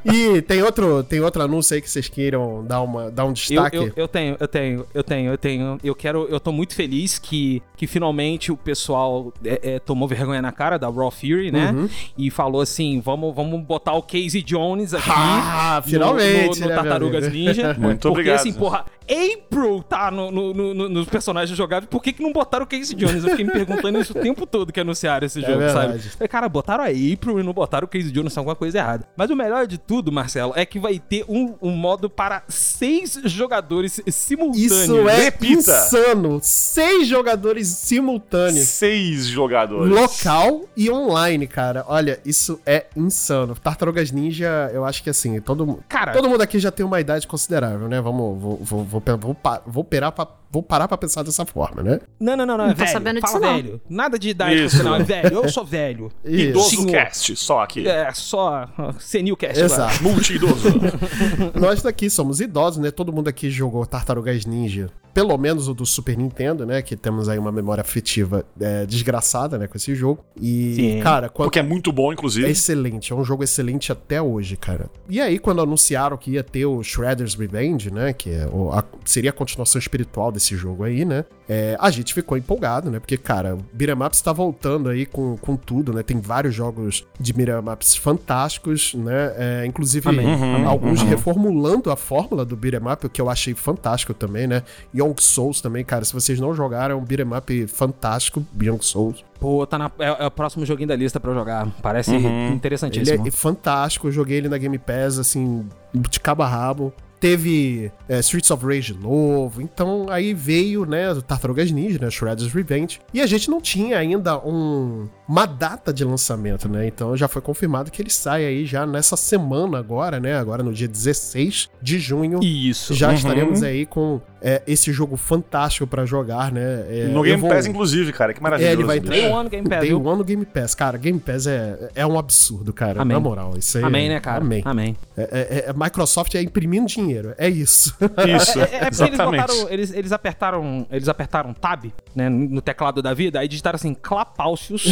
E tem outro, tem outro anúncio aí que vocês queiram dar, uma, dar um Eu, destaque? eu, eu tenho, eu tenho, eu tenho, eu tenho. Eu quero. Eu tô muito feliz que, que finalmente o pessoal é, é, tomou vergonha na cara da Raw Fury, né? Uhum. E falou assim: vamos, vamos botar o Casey Jones aqui. Ah, no- finalmente, No, no né, meu Tartarugas? Ninja. (laughs) Muito porque, obrigado. assim, porra, April tá no, no- no- no- nos personagens jogáveis, por que, que não botaram o Casey Jones? Eu fiquei me perguntando isso o tempo todo que anunciaram esse jogo, sabe? verdade. Falei, cara, botaram a April e não botaram o Casey Jones, tem alguma coisa errada. Mas o melhor de tudo, Marcelo, é que vai ter um, um modo para seis jogadores simultâneos. Isso é Repita. insano. Seis jogadores simultâneos. Seis jogadores. Local e online, cara. Olha, isso é insano. Tartarugas Ninja, eu acho que assim, todo, mu- Cara- todo mundo aqui já tem uma idade considerável, né? Vamos, vou, vou, vou, vou, vou, vou, parar pra, vou parar pra pensar dessa forma, né? Não, não, não, não, é velho. sabendo disso, não. velho. Nada de idade Isso. final, é velho. Eu sou velho. (laughs) Isso. Idoso Senhor. cast, só aqui. É, só senil cast. Exato. Multi-idoso. (laughs) Nós daqui somos idosos, né? Todo mundo aqui jogou Tartarugas Ninja pelo menos o do Super Nintendo, né? Que temos aí uma memória afetiva é, desgraçada, né, com esse jogo. E, Sim. cara, quando. Porque é muito bom, É inclusive. excelente, é um jogo excelente até hoje, cara. E aí, quando anunciaram que ia ter o Shredder's Revenge, né? Que é o- a- seria a continuação espiritual desse jogo aí, né? é, a gente ficou empolgado, né? Porque, cara, o Beat'em Ups tá voltando aí com, com tudo, né? Tem vários jogos de Beat'em Ups fantásticos, né? É, inclusive, Uhum, alguns uhum. reformulando a fórmula do Beat'em Up, o que eu achei fantástico também, né? Young Souls também, cara. Se vocês não jogaram, é um Beat'em Up fantástico, Young Souls. Pô, tá na, é, é o próximo joguinho da lista pra eu jogar. Parece Uhum. Ele interessantíssimo. é fantástico, eu joguei ele na Game Pass, assim, de cabo a rabo. Teve é, Streets of Rage novo, então aí veio, né, o Tartarugas Ninja, né, Shredder's Revenge. E a gente não tinha ainda um, uma data de lançamento, né, então já foi confirmado que ele sai aí já nessa semana agora, né, agora no dia 16 de junho. Isso. Já Uhum. estaremos aí com é, esse jogo fantástico pra jogar, né. é, No Game vou- Pass, inclusive, cara. Que maravilhoso. É, ele vai bicho. Day One Game Pass, Day viu? One no Game Pass. Cara, Game Pass é, é um absurdo, cara. Amém. Na moral. Isso aí, Amém, né, cara? Amém. Amém. É, é- é- Microsoft é imprimindo dinheiro. É isso. (laughs) Isso, É, é porque eles exatamente. botaram. Eles, eles apertaram. Eles apertaram tab, né? No teclado da vida, aí digitaram assim, Clapaucius,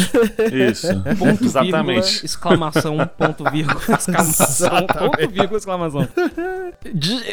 Isso. (laughs) ponto vírgula, Exatamente. exclamação, ponto vírgula, (laughs) exclamação, ponto vírgula, exclamação.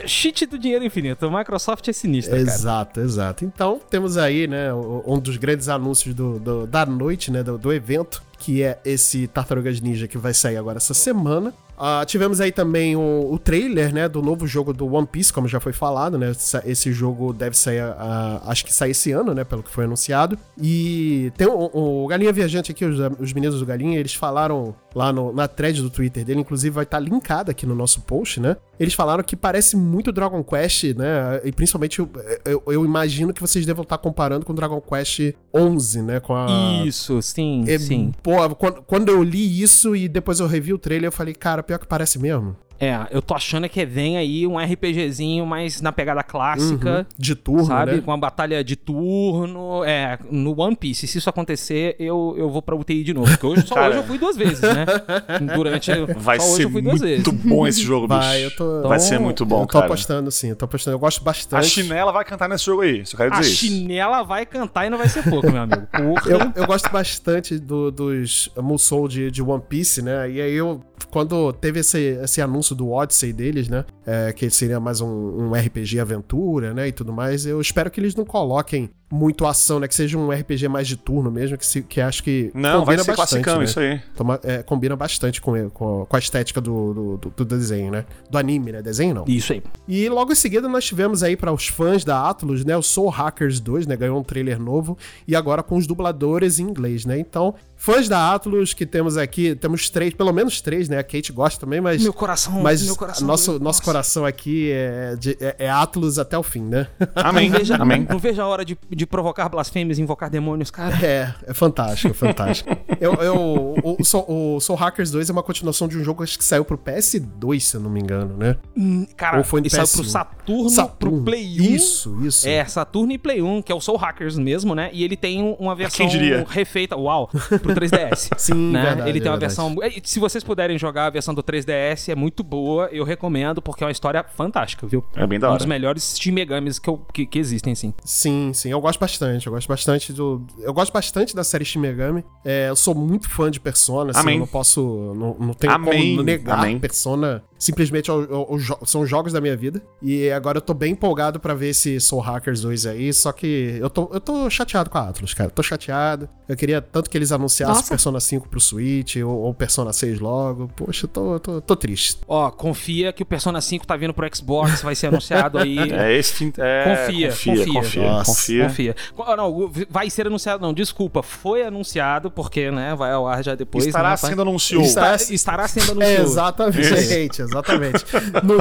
Cheat do dinheiro infinito. O Microsoft é sinistra, cara. exato, exato. Então, temos aí, né, um dos grandes anúncios do, do- da noite, né, do, do evento, que é esse Tartarugas Ninja que vai sair agora essa semana. Ah, tivemos aí também o, o trailer, né, do novo jogo do One Piece, como já foi falado, né? Esse jogo deve sair, ah, acho que sai esse ano, né, pelo que foi anunciado. E tem o, o Galinha Viajante aqui, os, os meninos do Galinha, eles falaram lá no- na thread do Twitter dele, inclusive vai estar linkada aqui no nosso post, né? Eles falaram que parece muito Dragon Quest, né? E principalmente eu, eu- eu imagino que vocês devam estar comparando com Dragon Quest 11, né? Com a Isso, sim, é, sim. Pô, quando, quando eu li isso e depois eu revi o trailer, eu falei, cara, pior que parece mesmo. É, eu tô achando que vem aí um RPGzinho mais na pegada clássica. Uhum. De turno, Sabe? né? Com uma batalha de turno. É, no One Piece. Se isso acontecer, eu, eu vou pra UTI de novo. Porque hoje, só Cara. hoje eu fui duas vezes, né? (laughs) Durante. Vai só hoje ser eu fui duas muito vezes. bom esse jogo, bicho. Vai, eu tô- Vai ser muito bom, eu tô cara. apostando, sim, eu tô apostando. Eu gosto bastante. A chinela vai cantar nesse jogo aí, só quero A dizer isso. chinela vai cantar e não vai ser pouco, meu amigo. Porra. (laughs) Eu, eu gosto bastante do- dos Musou de, de One Piece, né? E aí eu, quando teve esse, esse anúncio do Odyssey deles, né? É, que seria mais um, um RPG aventura, né? E tudo mais, eu espero que eles não coloquem muito ação, né? Que seja um RPG mais de turno mesmo, que, se, que acho que Não, vai combina ser classicão né? isso aí. Toma- é, combina bastante com, com, com a estética do, do, do- desenho, né? Do anime, né? Desenho não. Isso aí. E logo em seguida nós tivemos aí para os fãs da Atlus, né, o Soul Hackers 2, né, ganhou um trailer novo e agora com os dubladores em inglês, né? Então, fãs da Atlus que temos aqui, temos três, pelo menos três, né? A Kate gosta também, mas Meu coração. mas meu coração. nosso Nossa. nosso coração aqui é, de- é, é Atlus até o fim, né? Amém, Não veja, amém. não veja a hora de, de provocar blasfêmias e invocar demônios, cara. É, é fantástico, é fantástico. (laughs) eu, eu, o, Soul, o Soul Hackers 2 é uma continuação de um jogo acho que saiu pro PS2, se eu não me engano, né? Hum, Cara, Ou foi no e saiu PS1. pro Saturno, Saturno. pro Play 1. Isso, isso. É, Saturno e Play 1, que é o Soul Hackers mesmo, né? E ele tem um- uma versão Quem diria? refeita, uau, pro 3DS. (laughs) Sim, né? verdade, ele tem uma é verdade. versão. Se vocês puderem jogar a versão do 3DS, é muito boa. Eu recomendo, porque é uma história fantástica, viu? É bem da Um hora. dos melhores Shin Megamis que, eu- que, que existem, assim. Sim, sim, eu gosto bastante. Eu gosto bastante do. Eu gosto bastante da série Shin Megami. É, eu sou muito fã de Persona, assim, Amém. eu não posso. Não, não tenho Amém, como negar. amém. Persona simplesmente é jo- são os jogos da minha vida. E agora eu tô bem empolgado pra ver esse Soul Hackers 2 aí. Só que eu tô, eu tô chateado com a Atlus, cara. Tô chateado. Eu queria tanto que eles anunciassem Nossa. Persona 5 pro Switch ou, ou Persona 6 logo. Poxa, eu tô, tô, tô triste. Ó, confia que o Persona 5 tá vindo pro Xbox, vai ser anunciado aí. (laughs) É esse fim. É, Confia, confia, confia. confia, confia. Confia. Co- Não, vai ser anunciado, não, desculpa. Foi anunciado, porque, né, vai ao ar já depois. Estará né, sendo anunciou. Está- Está- estará sendo (laughs) É, anunciado. exatamente, (laughs) exatamente.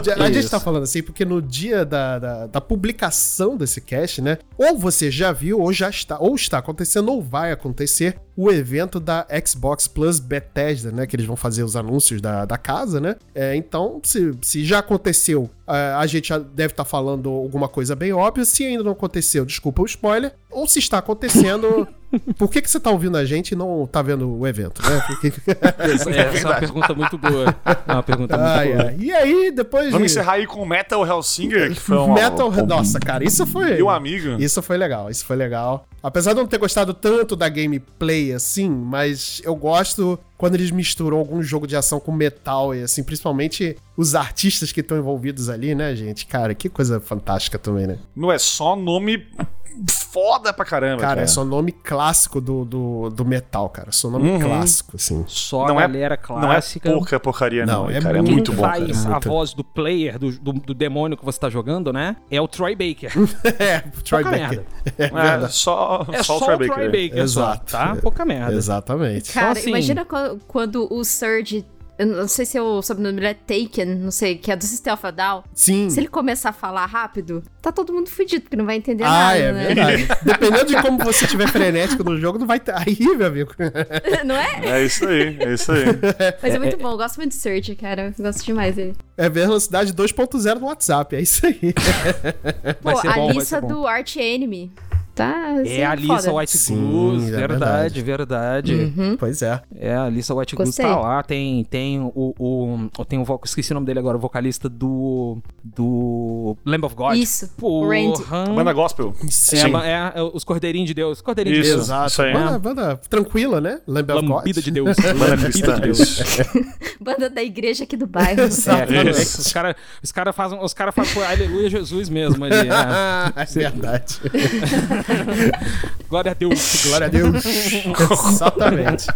Dia- a gente tá falando assim porque no dia da, da, da publicação desse cast, né? Ou você já viu, ou já está, ou está acontecendo, ou vai acontecer o evento da Xbox Plus Bethesda, né? Que eles vão fazer os anúncios da, da casa, né? É, então, se, se já aconteceu, a gente já deve estar falando alguma coisa bem óbvia. Se ainda não aconteceu, desculpa o spoiler. Ou se está acontecendo, (laughs) Por que, que você tá ouvindo a gente e não tá vendo o evento, né? Porque... (laughs) Essa é uma pergunta muito boa. É uma pergunta muito Ai, boa. ai. E aí, depois Vamos de... encerrar aí com Metal Hellsinger, que foi uma... Metal... Nossa, cara, isso foi... Meu amigo. Isso foi legal, isso foi legal. Apesar de eu não ter gostado tanto da gameplay assim, mas eu gosto quando eles misturam algum jogo de ação com metal e assim, principalmente os artistas que estão envolvidos ali, né, gente? Cara, que coisa fantástica também, né? Não é só nome foda pra caramba, Cara, cara. é só nome clássico do, do, do metal, cara. Só nome Uhum. clássico, assim. Só Não a é- galera Não é clássica. pouca porcaria, não, Não, hein, é cara. É muito muito Quem bom, cara. faz a muito. voz do player, do, do, do demônio que você tá jogando, né? É o Troy Baker. (laughs) é, Troy Pouca Baker. merda. É É, só, É só, só, o Troy o Troy Baker. Baker, Exato. só, tá? Pouca merda. Exatamente. Cara, assim- imagina quando, quando o Surge. Eu não sei se o sobrenome dele é Taken, não sei, que é do System of a Down. Sim. Se ele começar a falar rápido, tá todo mundo fudido, porque não vai entender Ah, nada, é né? verdade. (laughs) Dependendo de como você estiver frenético no jogo, não vai ter. Aí, meu amigo. (laughs) não é? É isso aí, é isso aí. (laughs) Mas é muito bom, eu gosto muito de Surge, cara. Eu gosto demais dele. É velocidade 2.0 no WhatsApp, é isso aí. Pô, a lista do Arch Enemy. Tá. assim, É a Lisa foda. White Sim, Goose, é verdade, verdade. Uhum. Pois é. É, a Lisa White Goose tá lá. Tem, tem o, o. Tem o vo- esqueci o nome dele agora, o vocalista do. Do. Lamb of God. Isso. Porra. Banda gospel. É, Sim. ba- é, é os Cordeirinhos de Deus. Cordeirinhos de Isso. Deus. Exato. isso aí. Banda, banda tranquila, né? Lamb of God. Lambida de Deus. (laughs) Banda cristã. de Deus. (laughs) Banda da igreja aqui do bairro. (laughs) Exato. É, Isso. os caras os cara fazem os cara fazem aleluia Jesus mesmo ali. É. é verdade. (laughs) Glória a Deus. Glória a Deus. (laughs) Exatamente.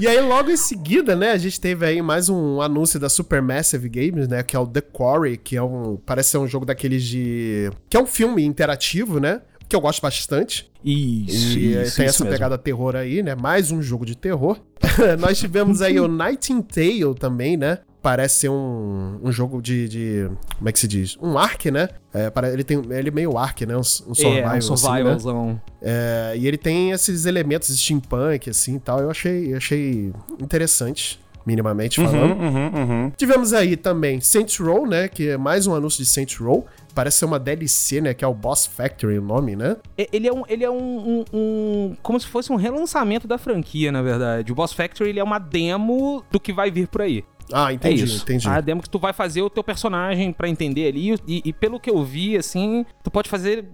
E aí, logo em seguida, né, a gente teve aí mais um anúncio da Supermassive Games, né, que é o The Quarry, que é um, parece ser um jogo daqueles de... que é um filme interativo, né, que eu gosto bastante. Isso, E eh, isso, tem isso essa mesmo. pegada terror aí, né? Mais um jogo de terror. (laughs) Nós tivemos aí o Nightingale também, né? Parece ser um, um jogo de, de- Como é que se diz? Um arc, né? É, para- ele tem ele é meio arc, né? Um, um survival. É, um assim, né? survivalzão. É, e ele tem esses elementos steampunk, assim e tal. Eu achei, eu achei interessante, minimamente falando. Uhum, uhum, uhum. Tivemos aí também Saints Row, né? Que é mais um anúncio de Saints Row. Parece ser uma DLC, né? Que é o Boss Factory, o nome, né? Ele é, um, ele é um, um- um- Como se fosse um relançamento da franquia, na verdade. O Boss Factory ele é uma demo do que vai vir por aí. Ah, entendi, é isso. entendi. A demo que tu vai fazer o teu personagem pra entender ali. E, e pelo que eu vi, assim, tu pode fazer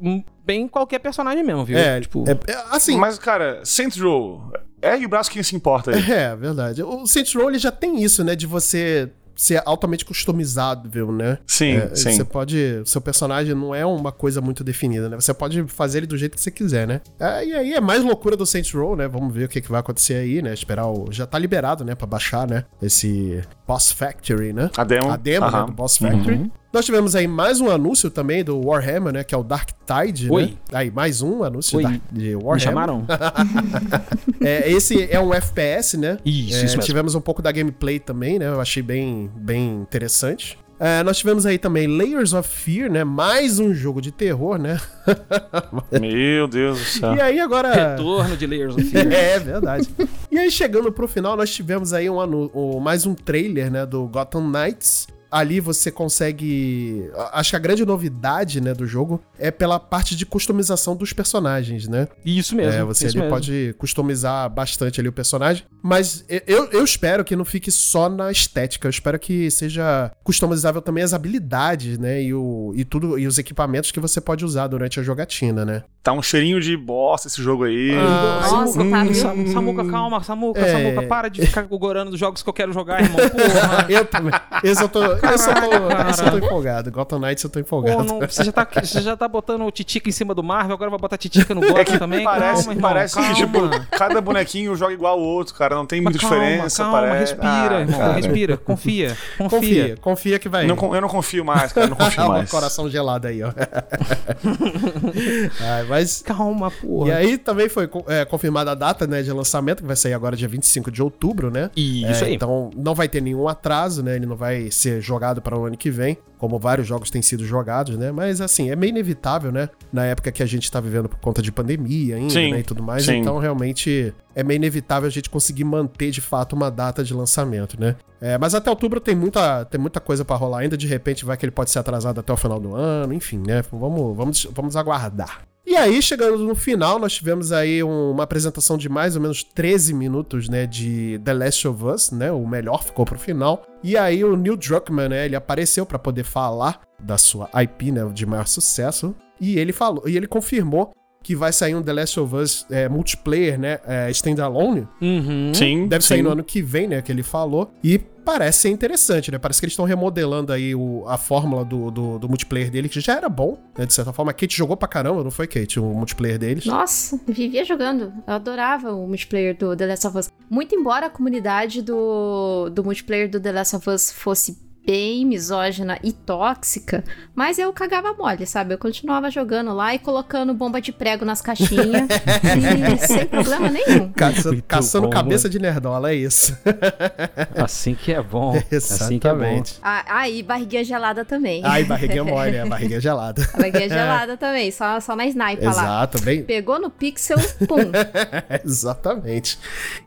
bem qualquer personagem mesmo, viu? É, tipo. é, é, assim, Mas, cara, Saints Row, ergue o braço quem se importa aí. (laughs) É, verdade. O Saints Row ele já tem isso, né? De você ser altamente customizável, né? Sim, É, sim. Você pode. Seu personagem não é uma coisa muito definida, né? Você pode fazer ele do jeito que você quiser, né? É, e aí é mais loucura do Saints Row, né? Vamos ver o que, que vai acontecer aí, né? Esperar o. Já tá liberado, né? Pra baixar, né? Esse Boss Factory, né? A demo. A demo, né? Aham. Do Boss Factory. Nós tivemos aí mais um anúncio também do Warhammer, né? Que é o Dark Tide, Oi. né? Aí, mais um anúncio da- de Warhammer. Me chamaram? (laughs) É, esse é um FPS, né? Isso, É, isso mesmo. tivemos um pouco da gameplay também, né? Eu achei bem, bem interessante. É, nós tivemos aí também Layers of Fear, né? Mais um jogo de terror, né? (laughs) Meu Deus do céu. E aí agora. Retorno de Layers of Fear. (laughs) É, verdade. e aí, chegando pro final, nós tivemos aí um anu- mais um trailer, né, do Gotham Knights. Ali você consegue. Acho que a grande novidade, né, do jogo é pela parte de customização dos personagens, né? Isso mesmo. É, você ali mesmo. pode customizar bastante ali o personagem. Mas eu, eu espero que não fique só na estética. Eu espero que seja customizável também as habilidades, né? E, o, e tudo, e os equipamentos que você pode usar durante a jogatina, né? Tá um cheirinho de bosta esse jogo aí. Ah, Nossa, tá, viu? Sam- Samuca, calma, Samuca, É. Samuca, para de ficar gorando dos jogos que eu quero jogar, irmão. (laughs) Porra. eu também. Esse eu tô, esse eu tô, esse eu tô empolgado. Gotham Knights eu tô Pô, empolgado. não- você, já tá, você já tá botando o Titica em cima do Marvel, agora vai botar Titica no Gotham É que também? parece, calma, irmão, parece calma. que, tipo, cada bonequinho joga igual ao outro, cara. Não tem muita calma, diferença, calma, parece. respira, Ah, irmão, cara. respira, confia, (laughs) confia. Confia, confia que vai. Não eu não confio mais, cara. Não confio (laughs) Ah, o mais. coração gelado aí, ó. Ai, mas Calma, porra. E aí também foi é, confirmada a data né, de lançamento, que vai sair agora dia 25 de outubro, né? Isso É, aí. Então não vai ter nenhum atraso, né? Ele não vai ser jogado para o ano que vem, como vários jogos têm sido jogados, né? Mas assim, é meio inevitável, né? Na época que a gente tá vivendo por conta de pandemia ainda, Sim, né? E tudo mais. sim. Então realmente é meio inevitável a gente conseguir manter de fato uma data de lançamento, né? É, mas até outubro tem muita, tem muita coisa para rolar ainda. De repente vai que ele pode ser atrasado até o final do ano, enfim, né? Vamos, vamos, vamos aguardar. E aí, chegando no final, nós tivemos aí um- uma apresentação de mais ou menos 13 minutos, né, de The Last of Us, né, o melhor ficou pro final. E aí o Neil Druckmann, né, ele apareceu pra poder falar da sua IP, né, de maior sucesso. E ele falou, e ele confirmou que vai sair um The Last of Us é, multiplayer, né, é, standalone. Uhum. Sim. Deve sim. sair no ano que vem, né, que ele falou. E parece ser interessante, né? Parece que eles estão remodelando aí o- a fórmula do, do, do multiplayer dele, que já era bom, né, de certa forma. A Kate jogou pra caramba, não foi, Kate, o multiplayer deles? Nossa, vivia jogando. Eu adorava o multiplayer do The Last of Us. Muito embora a comunidade do, do multiplayer do The Last of Us fosse bem misógina e tóxica, mas eu cagava mole, sabe? Eu continuava jogando lá e colocando bomba de prego nas caixinhas (laughs) e sem problema nenhum. Caça- caçando bom, cabeça de nerdola, é isso. (laughs) Assim que é bom. Assim que é bom. Exatamente. Ah, ah, e barriguinha gelada também. Ai, barriguinha (laughs) mole, é, barriguinha gelada. A barriguinha gelada também, só, só na sniper lá. Exato, bem, Pegou no pixel, pum. Exatamente.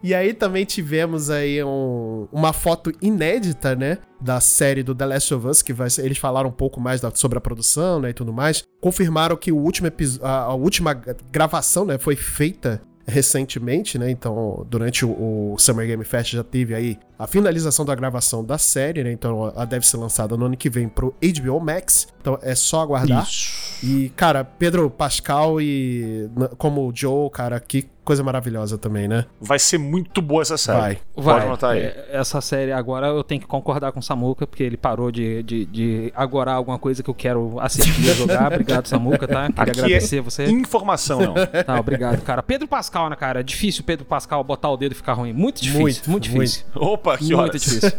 E aí também tivemos aí um- uma foto inédita, né? Da série do The Last of Us, que vai eles falaram um pouco mais da- sobre a produção, né? E tudo mais. Confirmaram que o último a, a última gravação, né? Foi feita recentemente, né? Então, durante o, o Summer Game Fest já teve aí a finalização da gravação da série, né? Então, ela deve ser lançada no ano que vem pro HBO Max. Então, é só aguardar. Isso. E, cara, Pedro Pascal e como o Joe, cara, que coisa maravilhosa também, né? Vai ser muito boa essa série. Vai. Pode Vai. anotar aí. É, Essa série agora eu tenho que concordar com o Samuca, porque ele parou de, de, de agorar alguma coisa que eu quero assistir e jogar. (laughs) Obrigado, Samuca, tá? Queria Aqui agradecer é você. Informação, não. Tá, obrigado, cara. Pedro Pascal, né, cara? É difícil o Pedro Pascal botar o dedo e ficar ruim. Muito difícil. Muito, Muito, difícil. (laughs) Opa, que Muito horas. difícil.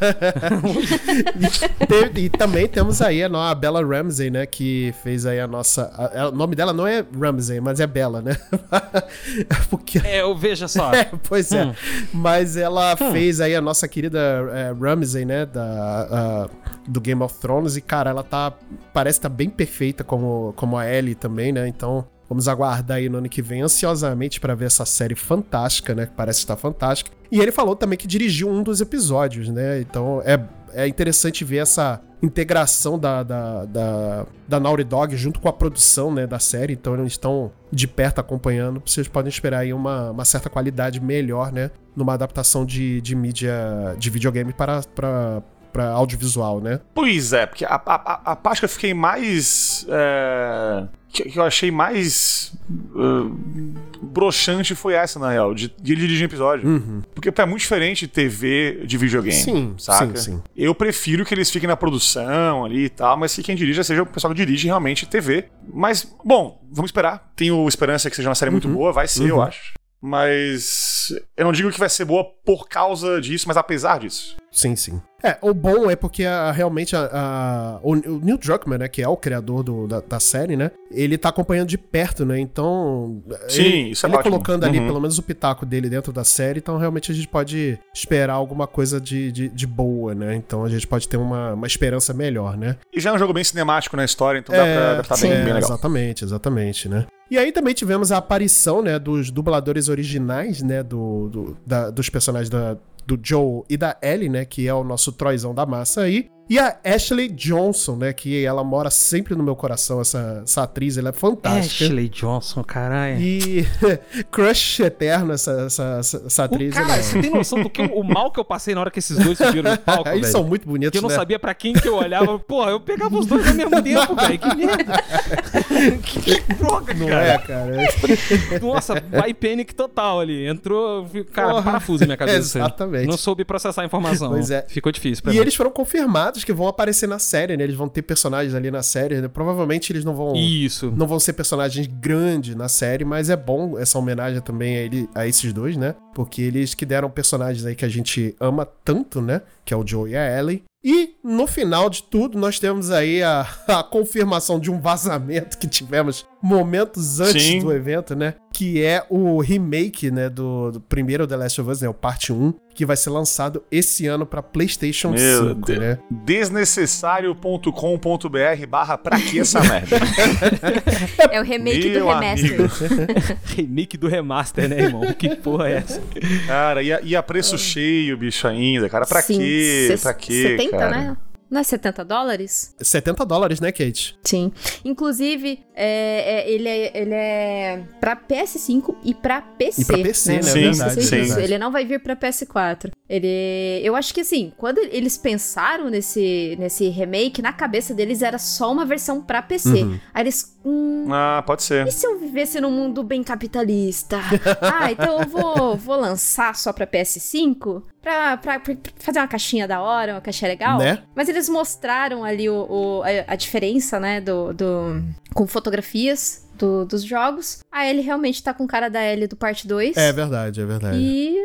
Te- (laughs) e também temos aí a, a Bella Ramsey, né? Que fez aí a nossa. a- a- o nome dela não é Ramsey, mas é Bella, né? Porque. É, eu veja só. (laughs) É, pois é. Hum. Mas ela fez aí a nossa querida é, Ramsey, né? Da, a- do Game of Thrones. E, cara, ela tá. Parece estar bem perfeita como, como a Ellie também, né? Então. Vamos aguardar aí no ano que vem ansiosamente pra ver essa série fantástica, né? Que parece estar fantástica. E ele falou também que dirigiu um dos episódios, né? Então é, é interessante ver essa integração da, da, da, da Naughty Dog junto com a produção né, da série. Então eles estão de perto acompanhando. Vocês podem esperar aí uma, uma certa qualidade melhor, né? Numa adaptação de, de mídia de videogame para, para, para audiovisual, né? Pois é, porque a, a, a- parte que eu fiquei mais. é, que, que eu achei mais. uh, broxante foi essa, na real, de, de dirigir um episódio. Porque é muito diferente TV de videogame. Sim, saca? sim, sim. Eu prefiro que eles fiquem na produção ali e tal, mas que quem dirija seja o pessoal que dirige realmente TV. Mas, bom, vamos esperar. Tenho esperança que seja uma série muito boa, vai ser, eu Uhum. acho. Mas eu não digo que vai ser boa por causa disso, mas apesar disso. Sim, sim. É, o bom é porque a- realmente a, a- o, o Neil Druckmann, né, que é o criador do- da, da série, né, ele tá acompanhando de perto, né, então... Sim, ele, isso é Ele ótimo. colocando ali Uhum. pelo menos o pitaco dele dentro da série, então realmente a gente pode esperar alguma coisa de, de, de boa, né, então a gente pode ter uma, uma esperança melhor, né. E já é um jogo bem cinemático na história, então dá pra dá pra estar bem, é, bem legal. Exatamente, exatamente, né? E aí também tivemos a aparição, né, dos dubladores originais, né, do, do- da- dos personagens da- do Joe e da Ellie, né, que é o nosso Troizão da massa aí. E a Ashley Johnson, né, que ela mora sempre no meu coração, essa, essa atriz, ela é fantástica. Ashley Johnson, caralho. E (laughs) crush eterno essa, essa, essa, essa O atriz. cara, ela- você tem noção do que o, mal que eu passei na hora que esses dois subiram no palco, (laughs) Eles velho? são muito bonitos, Que eu não né? sabia pra quem que eu olhava. Porra, eu pegava os dois ao mesmo (laughs) tempo, velho. Que merda. que droga, Não cara. é, cara? Nossa, vai panic total ali. Entrou, cara, Porra. parafuso na minha cabeça. Exatamente. Não soube processar a informação. Pois é. Ficou difícil pra E mim. eles foram confirmados que vão aparecer na série, né? Eles vão ter personagens ali na série. né? Provavelmente eles não vão. Isso. Não vão ser personagens grandes na série, mas é bom essa homenagem também a, ele, a esses dois, né? Porque eles que deram personagens aí que a gente ama tanto, né? Que é o Joe e a Ellie. E no final de tudo, nós temos aí a, (laughs) a confirmação de um vazamento que tivemos momentos antes Sim. do evento, né? Que é o remake, né? Do, do primeiro The Last of Us, né? O parte 1, que vai ser lançado esse ano pra PlayStation Meu 5, Deus. né? Desnecessário.com.br barra pra que essa (laughs) merda? É o remake do Meu remaster. amigo. (laughs) Remake do remaster, né, irmão? Que porra é essa? Cara, e a, e a preço cheio, bicho, ainda, cara. Pra Sim, quê? Pra quê, 70, cara? né? Não é 70 dólares? 70 dólares, né, Kate? Sim. Inclusive, é, é, ele, é, ele é pra PS5 e pra PC. E pra PC, né? Sim, Não sei sim. disso. Ele não vai vir pra PS4. Ele. Eu acho que assim, quando eles pensaram nesse, nesse remake, na cabeça deles era só uma versão pra PC. Uhum. Aí eles. Hum, Ah, pode ser. e se eu vivesse num mundo bem capitalista? (laughs) ah, então eu vou, vou lançar só pra PS5 pra, pra, pra fazer uma caixinha da hora, uma caixinha legal. Né? Mas eles mostraram ali o, o- a, a diferença, né, do, do com fotografias do- dos jogos. Aí ele realmente tá com cara da L do parte 2. É verdade, é verdade. E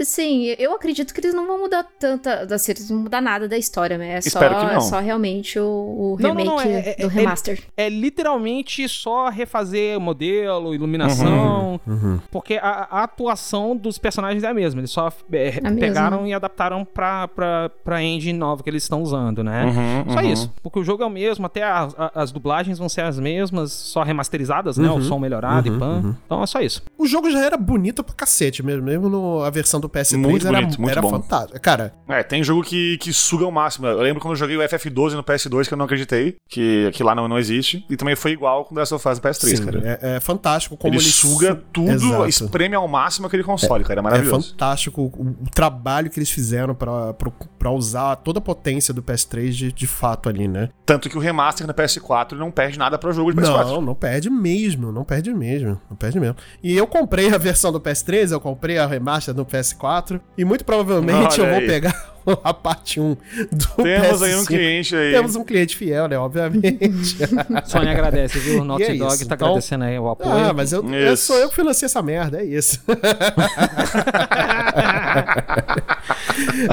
assim, eu acredito que eles não vão mudar tanta, assim, eles não vão mudar nada da história, né? É só, Espero que não. é só realmente o, o Não, não, remake não, é- é- do é- remaster. É literalmente só refazer o modelo, iluminação. Uhum. Porque a, a atuação dos personagens é a mesma. Eles só é, mesma. pegaram e adaptaram pra, pra, pra engine nova que eles estão usando, né? Uhum, Só uhum. isso. Porque o jogo é o mesmo, até a- a- as dublagens vão ser as mesmas, só remasterizadas, né? O Uhum, som melhorado uhum, e pan. uhum. Então é só isso. O jogo já era bonito pra cacete mesmo, mesmo no, a versão do PS3 Muito era, bonito, muito era bom. fantástico. Cara, É, tem jogo que, que suga ao máximo. Eu lembro quando eu joguei o FF12 no PS2, que eu não acreditei, que, que lá não, não existe. E também foi igual com o Last of Us no PS3, sim, cara. é, é fantástico como ele, ele, suga su- tudo, Exato. espreme ao máximo aquele console, cara. É É maravilhoso. fantástico o, o trabalho que eles fizeram pra, pra, pra usar toda a potência do PS3 de, de fato ali, né? Tanto que o remaster no PS4 não perde nada pro jogo de PS4. Não, não perde mesmo, não perde mesmo, não perde mesmo. E eu comprei a versão do PS3, eu comprei a remaster do PS4, e muito provavelmente Olha eu vou aí. pegar (laughs) a parte 1 do Temos aí um PS5. cliente aí. Temos um cliente fiel, né? Obviamente. (laughs) Sônia agradece, viu? O Naughty é Dog isso, tá então- agradecendo aí o apoio. ah, mas eu, eu sou eu que financei essa merda, é isso. (laughs)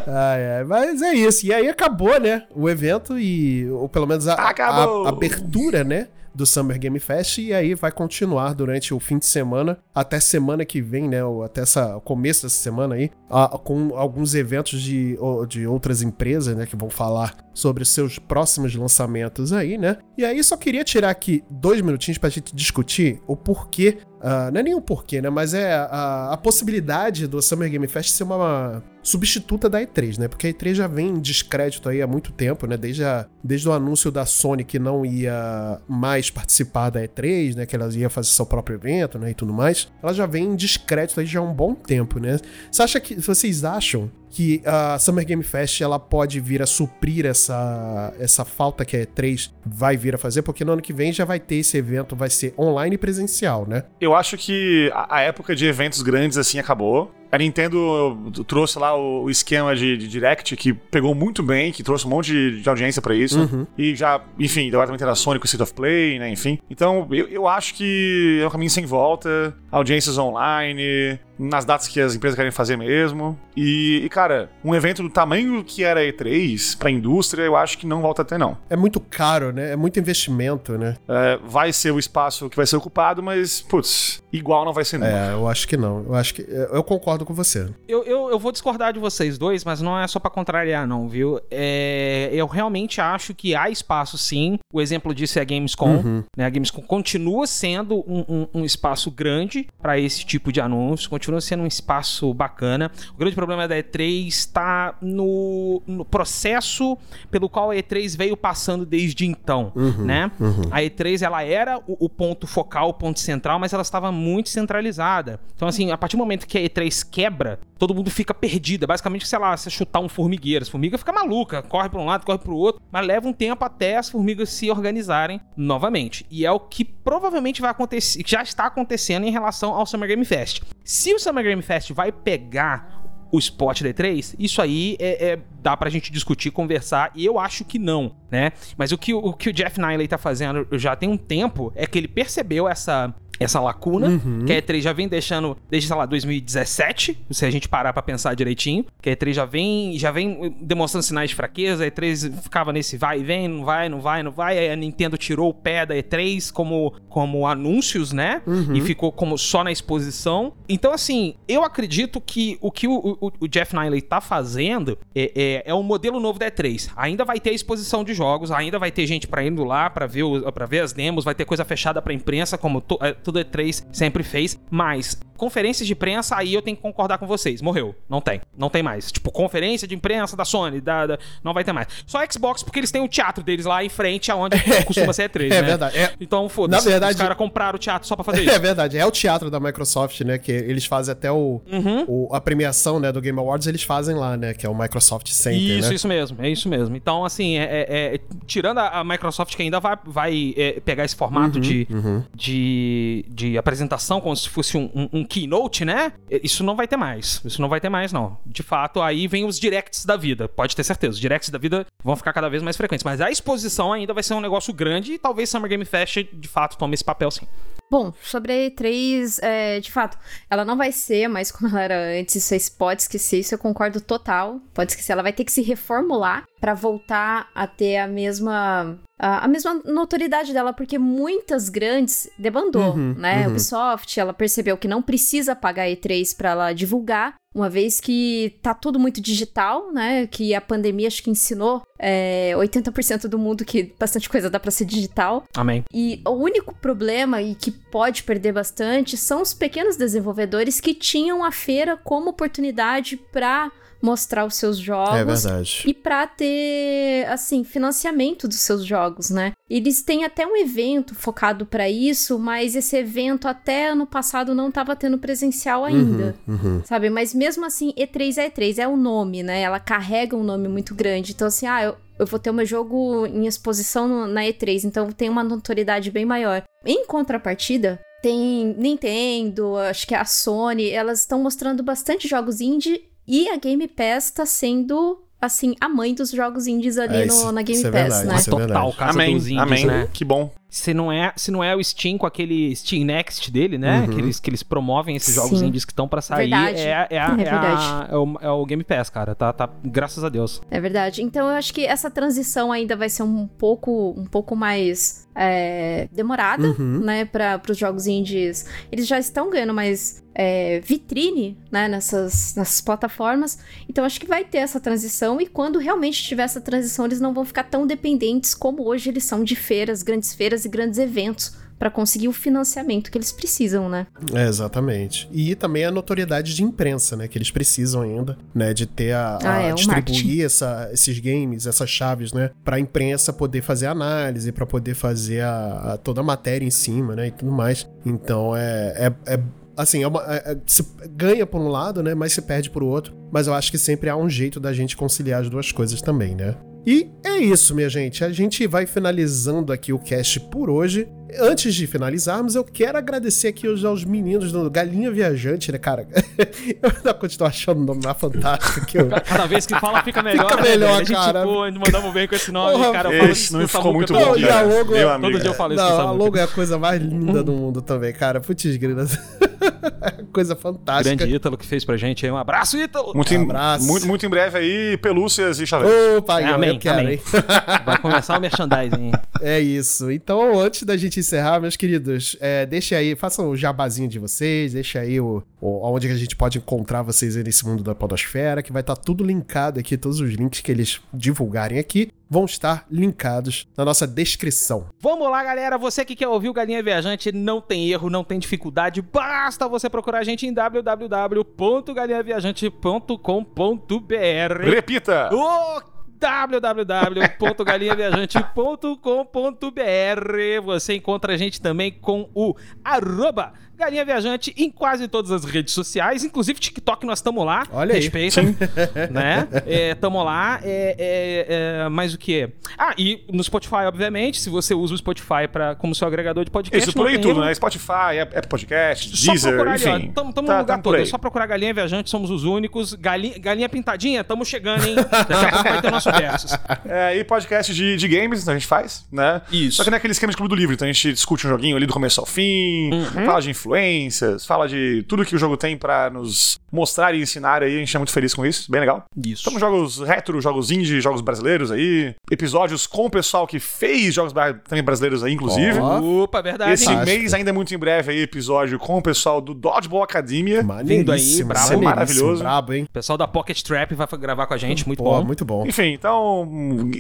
Ai, ai, mas é isso. E aí acabou, né? O evento e, ou pelo menos a, Acabou! a abertura, né? Do Summer Game Fest. E aí vai continuar durante o fim de semana, até semana que vem, né? Ou até essa, começo dessa semana aí, a- com alguns eventos de, de outras empresas, né? Que vão falar sobre seus próximos lançamentos aí, né? E aí só queria tirar aqui dois minutinhos pra gente discutir o porquê. ah, não é nem o porquê, né? Mas é a, a possibilidade do Summer Game Fest ser uma substituta da E3, né? Porque a E3 já vem em descrédito aí há muito tempo, né? Desde, a, desde o anúncio da Sony que não ia mais participar da E3, né? Que ela ia fazer seu próprio evento, né? E tudo mais. Ela já vem em descrédito aí já há um bom tempo, né? Você acha que, vocês acham que a Summer Game Fest ela pode vir a suprir essa, essa falta que a E3 vai vir a fazer? Porque no ano que vem já vai ter esse evento, vai ser online e presencial, né? Eu acho que a, época de eventos grandes assim acabou. A Nintendo trouxe lá o, esquema de, de Direct, que pegou muito bem, que trouxe um monte de, de audiência pra isso. Uhum. E já, enfim, agora também tem a Sony com o State of Play, né? Enfim. Então, eu, eu acho que é um caminho sem volta. Audiências online, nas datas que as empresas querem fazer mesmo. E, e, cara, um evento do tamanho que era a E3 pra indústria, eu acho que não volta a ter, não. É muito caro, né? É muito investimento, né? É, vai ser o espaço que vai ser ocupado, mas, putz, igual não vai ser nunca. É, eu acho que não. Eu acho que. Eu concordo com você. Eu, eu, eu vou discordar de vocês dois, mas não é só pra contrariar, não, viu? É, eu realmente acho que há espaço, sim. O exemplo disso é a Gamescom. Uhum. Né? A Gamescom continua sendo um, um- um espaço grande pra esse tipo de anúncio, continua sendo um espaço bacana. O grande problema da E3 está no, no processo pelo qual a E3 veio passando desde então, né? A E3 ela era o, o ponto focal, o ponto central, mas ela estava muito centralizada. Então assim, a partir do momento que a E3 quebra, todo mundo fica perdido. É Basicamente, sei lá, você chutar um formigueiro, as formigas ficam maluca, corre para um lado, corre para o outro, mas leva um tempo até as formigas se organizarem novamente. E é o que provavelmente vai acontecer, que já está acontecendo em relação ao Summer Game Fest. Se o Summer Game Fest vai pegar o spot da E3, isso aí é, é- dá pra gente discutir, conversar, e eu acho que não, né? Mas o que, o que o Jeff Niley tá fazendo já tem um tempo é que ele percebeu essa, essa lacuna, Uhum. que a E3 já vem deixando desde, sei lá, 2017, se a gente parar pra pensar direitinho, que a E3 já vem, já vem demonstrando sinais de fraqueza, a E3 ficava nesse vai e vem, não vai, não vai, não vai, aí a Nintendo tirou o pé da E3 como, como anúncios, né? E ficou como só na exposição. Então, assim, eu acredito que o que o, o- o Jeff Niley tá fazendo é, é, é um modelo novo da E3. Ainda vai ter exposição de jogos, ainda vai ter gente pra indo lá pra ver, o- pra ver as demos, vai ter coisa fechada pra imprensa, como to- é, todo E3 sempre fez, mas conferências de imprensa, aí eu tenho que concordar com vocês. Morreu. Não tem. Não tem mais. Tipo, conferência de imprensa da Sony, da, da- não vai ter mais. Só Xbox, porque eles têm o teatro deles lá em frente, aonde (laughs) costuma ser E3, É né? verdade. É- Então, foda-se. Na verdade- Os caras compraram o teatro só pra fazer (laughs) isso. É verdade, é o teatro da Microsoft, né? Que eles fazem até o, Uhum. o- a premiação né, do Game Awards, eles fazem lá, né? Que é o Microsoft Center, Isso, né? isso mesmo, é isso mesmo. Então, assim, é, é- é- tirando a, a Microsoft que ainda vai, vai é, pegar esse formato Uhum, de, de, de apresentação como se fosse um, um- um keynote, né? Isso não vai ter mais. Isso não vai ter mais, não. De fato, aí vem os directs da vida. Pode ter certeza. Os directs da vida vão ficar cada vez mais frequentes. Mas a exposição ainda vai ser um negócio grande e talvez Summer Game Fest, de fato, tome esse papel sim. Bom, sobre a E3, é, de fato, ela não vai ser mais como ela era antes, isso aí pode esquecer, isso eu concordo total. Pode esquecer, ela vai ter que se reformular pra voltar a ter a mesma a, a mesma notoriedade dela, porque muitas grandes debandou, Uhum, né? uhum. Ubisoft, ela percebeu que não precisa pagar a E3 pra ela divulgar, uma vez que tá tudo muito digital, né? Que a pandemia acho que ensinou é, 80% do mundo que bastante coisa dá pra ser digital. Amém. E o único problema e que pode perder bastante são os pequenos desenvolvedores que tinham a feira como oportunidade para mostrar os seus É jogos verdade. e para ter assim financiamento dos seus jogos, né? Eles têm até um evento focado para isso, mas esse evento até ano passado não estava tendo presencial ainda. Uhum. Sabe, mas mesmo assim, E3 é E3, é o nome, né? Ela carrega um nome muito grande. Então, assim, ah, eu, eu vou ter o meu jogo em exposição no- na E3, então tem uma notoriedade bem maior. Em contrapartida, tem Nintendo, acho que a Sony, elas estão mostrando bastante jogos indie e a Game Pass tá sendo, assim, a mãe dos jogos indies ali É, no- isso- na Game isso é Pass, verdade, né? isso é Total, verdade. casa amém, dos indies, amém. né? Que bom. Se não, é, se não é o Steam com aquele Steam Next dele, né? Uhum. Que, eles, que eles promovem esses jogos Sim. indies que estão pra sair. Verdade. É, é, a- É é a- é o, é o Game Pass, cara. Tá, tá, graças a Deus. É verdade. Então eu acho que essa transição ainda vai ser um pouco, um pouco mais é, demorada, Uhum. né, para os jogos indies. Eles já estão ganhando mais é, vitrine, né, nessas, nessas plataformas. Então acho que vai ter essa transição e quando realmente tiver essa transição, eles não vão ficar tão dependentes como hoje eles são de feiras, grandes feiras e grandes eventos para conseguir o financiamento que eles precisam, né? É, exatamente. E também a notoriedade de imprensa, né? Que eles precisam ainda, né? De ter a, a Ah, é, o distribuir essa, esses games, essas chaves, né? Pra imprensa poder fazer análise, pra poder fazer a, a- toda a matéria em cima, né? E tudo mais. Então é. é, é assim, é uma, é- é- se ganha por um lado, né? Mas se perde por outro. Mas eu acho que sempre há um jeito da gente conciliar as duas coisas também, né? E é isso, minha gente. A gente vai finalizando aqui o cast por hoje. Antes de finalizarmos, eu quero agradecer aqui hoje aos meninos do Galinha Viajante, né, cara? (laughs) Eu ainda continuo achando o nome lá fantástico aqui. eu- (laughs) Cada vez que fala, fica melhor. Fica né, melhor, velho? A gente, cara. pô, a gente mandamos bem com esse nome, Porra, cara. Eu falo esse nome ficou muito todo bom, Não, dia. e a cara. logo- Meu amigo. Todo dia eu falo isso Não, a logo é a coisa mais linda do mundo também, cara. Putz, grila. (laughs) coisa fantástica. Grande Ítalo que fez pra gente aí. Um abraço, Ítalo! Muito, em, Abraço. muito, muito em breve aí, pelúcias e chaveiros. Opa, É, eu, amém, eu quero, amém. hein? (laughs) Vai começar o merchandising. É isso. Então, antes da gente encerrar, meus queridos, é, deixa aí, façam o jabazinho de vocês, deixa aí o, o onde que a gente pode encontrar vocês aí nesse mundo da podosfera, que vai estar tudo linkado aqui, todos os links que eles divulgarem aqui vão estar linkados na nossa descrição. Vamos lá, galera. Você que quer ouvir o Galinha Viajante, não tem erro, não tem dificuldade. Basta você procurar a gente em www.galinhaviajante.com.br. Repita! O www.galinhaviajante.com.br Você encontra a gente também com o arroba Galinha Viajante em quase todas as redes sociais, inclusive TikTok nós estamos lá. Olha aí. (laughs) Né? É, tamo lá. É, é, é, mais o que? Ah, e no Spotify, obviamente, se você usa o Spotify pra, como seu agregador de podcast. Isso, por aí tudo, erro. né? Spotify, Apple Podcast, Só Deezer, procurar ali, ó. enfim. Tamo, tamo Tá- no lugar todo. aí. É só procurar Galinha Viajante, somos os únicos. Galinha, galinha Pintadinha, tamo chegando, hein? (laughs) Daqui a pouco vai ter o nosso versus. É, e podcast de, de games a gente faz, né? Isso. Só que não é aquele esquema de clube do livro, então a gente discute um joguinho ali do começo ao fim, Uhum. fala de influências, fala de tudo que o jogo tem pra nos mostrar e ensinar aí, a gente é muito feliz com isso, bem legal. Isso. Temos jogos retro, jogos indie, jogos brasileiros aí, episódios com o pessoal que fez jogos também brasileiros aí, inclusive. Ó. Opa, verdade. Esse? Fantástico. mês, ainda muito em breve, aí, episódio com o pessoal do Dodgeball Academia. Maneiríssimo, brabo. maneiríssimo, Maravilhoso. Brabo, hein? O pessoal da Pocket Trap vai gravar com a gente, muito Pô, bom. muito bom. Enfim, Então,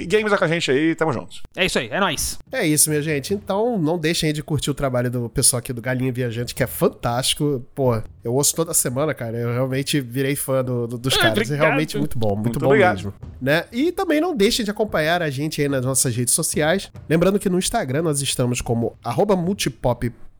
games é com a gente aí, tamo junto. É isso aí, é nóis. É isso, minha gente. Então, não deixem de curtir o trabalho do pessoal aqui do Galinha Viajante, que é fantástico. Pô, eu ouço toda semana, cara. Eu realmente virei fã do, do, dos Ah, caras. É obrigado. realmente muito bom, muito, Muito bom obrigado. mesmo. Né? E também não deixem de acompanhar a gente aí nas nossas redes sociais. Lembrando que no Instagram nós estamos como arroba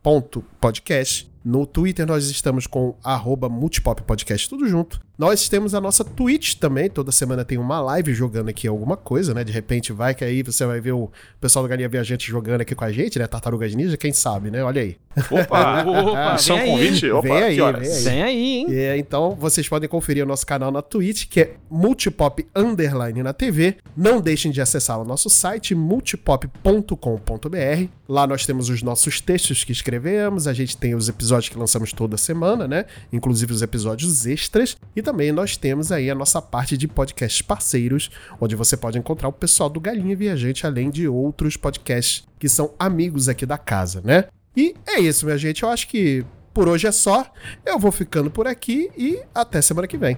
multipop.podcast. No Twitter nós estamos com arroba multipoppodcast, tudo junto. Nós temos a nossa Twitch também, toda semana tem uma live jogando aqui alguma coisa, né? De repente vai que aí você vai ver o pessoal do Galinha Viajante jogando aqui com a gente, né? Tartarugas Ninja, quem sabe, né? Olha aí. Opa! (laughs) Opa, é um aí, convite? Opa, Vem aí, que horas? vem aí. Vem aí, hein? É, então vocês podem conferir o nosso canal na Twitch, que é Multipop Underline na TV. Não deixem de acessar o nosso site multipop.com.br. Lá nós temos os nossos textos que escrevemos, a gente tem os episódios que lançamos toda semana, né? Inclusive os episódios extras. E também nós temos aí a nossa parte de podcasts parceiros, onde você pode encontrar o pessoal do Galinha Viajante, além de outros podcasts que são amigos aqui da casa, né? E é isso, minha gente. Eu acho que por hoje é só. Eu vou ficando por aqui e até semana que vem.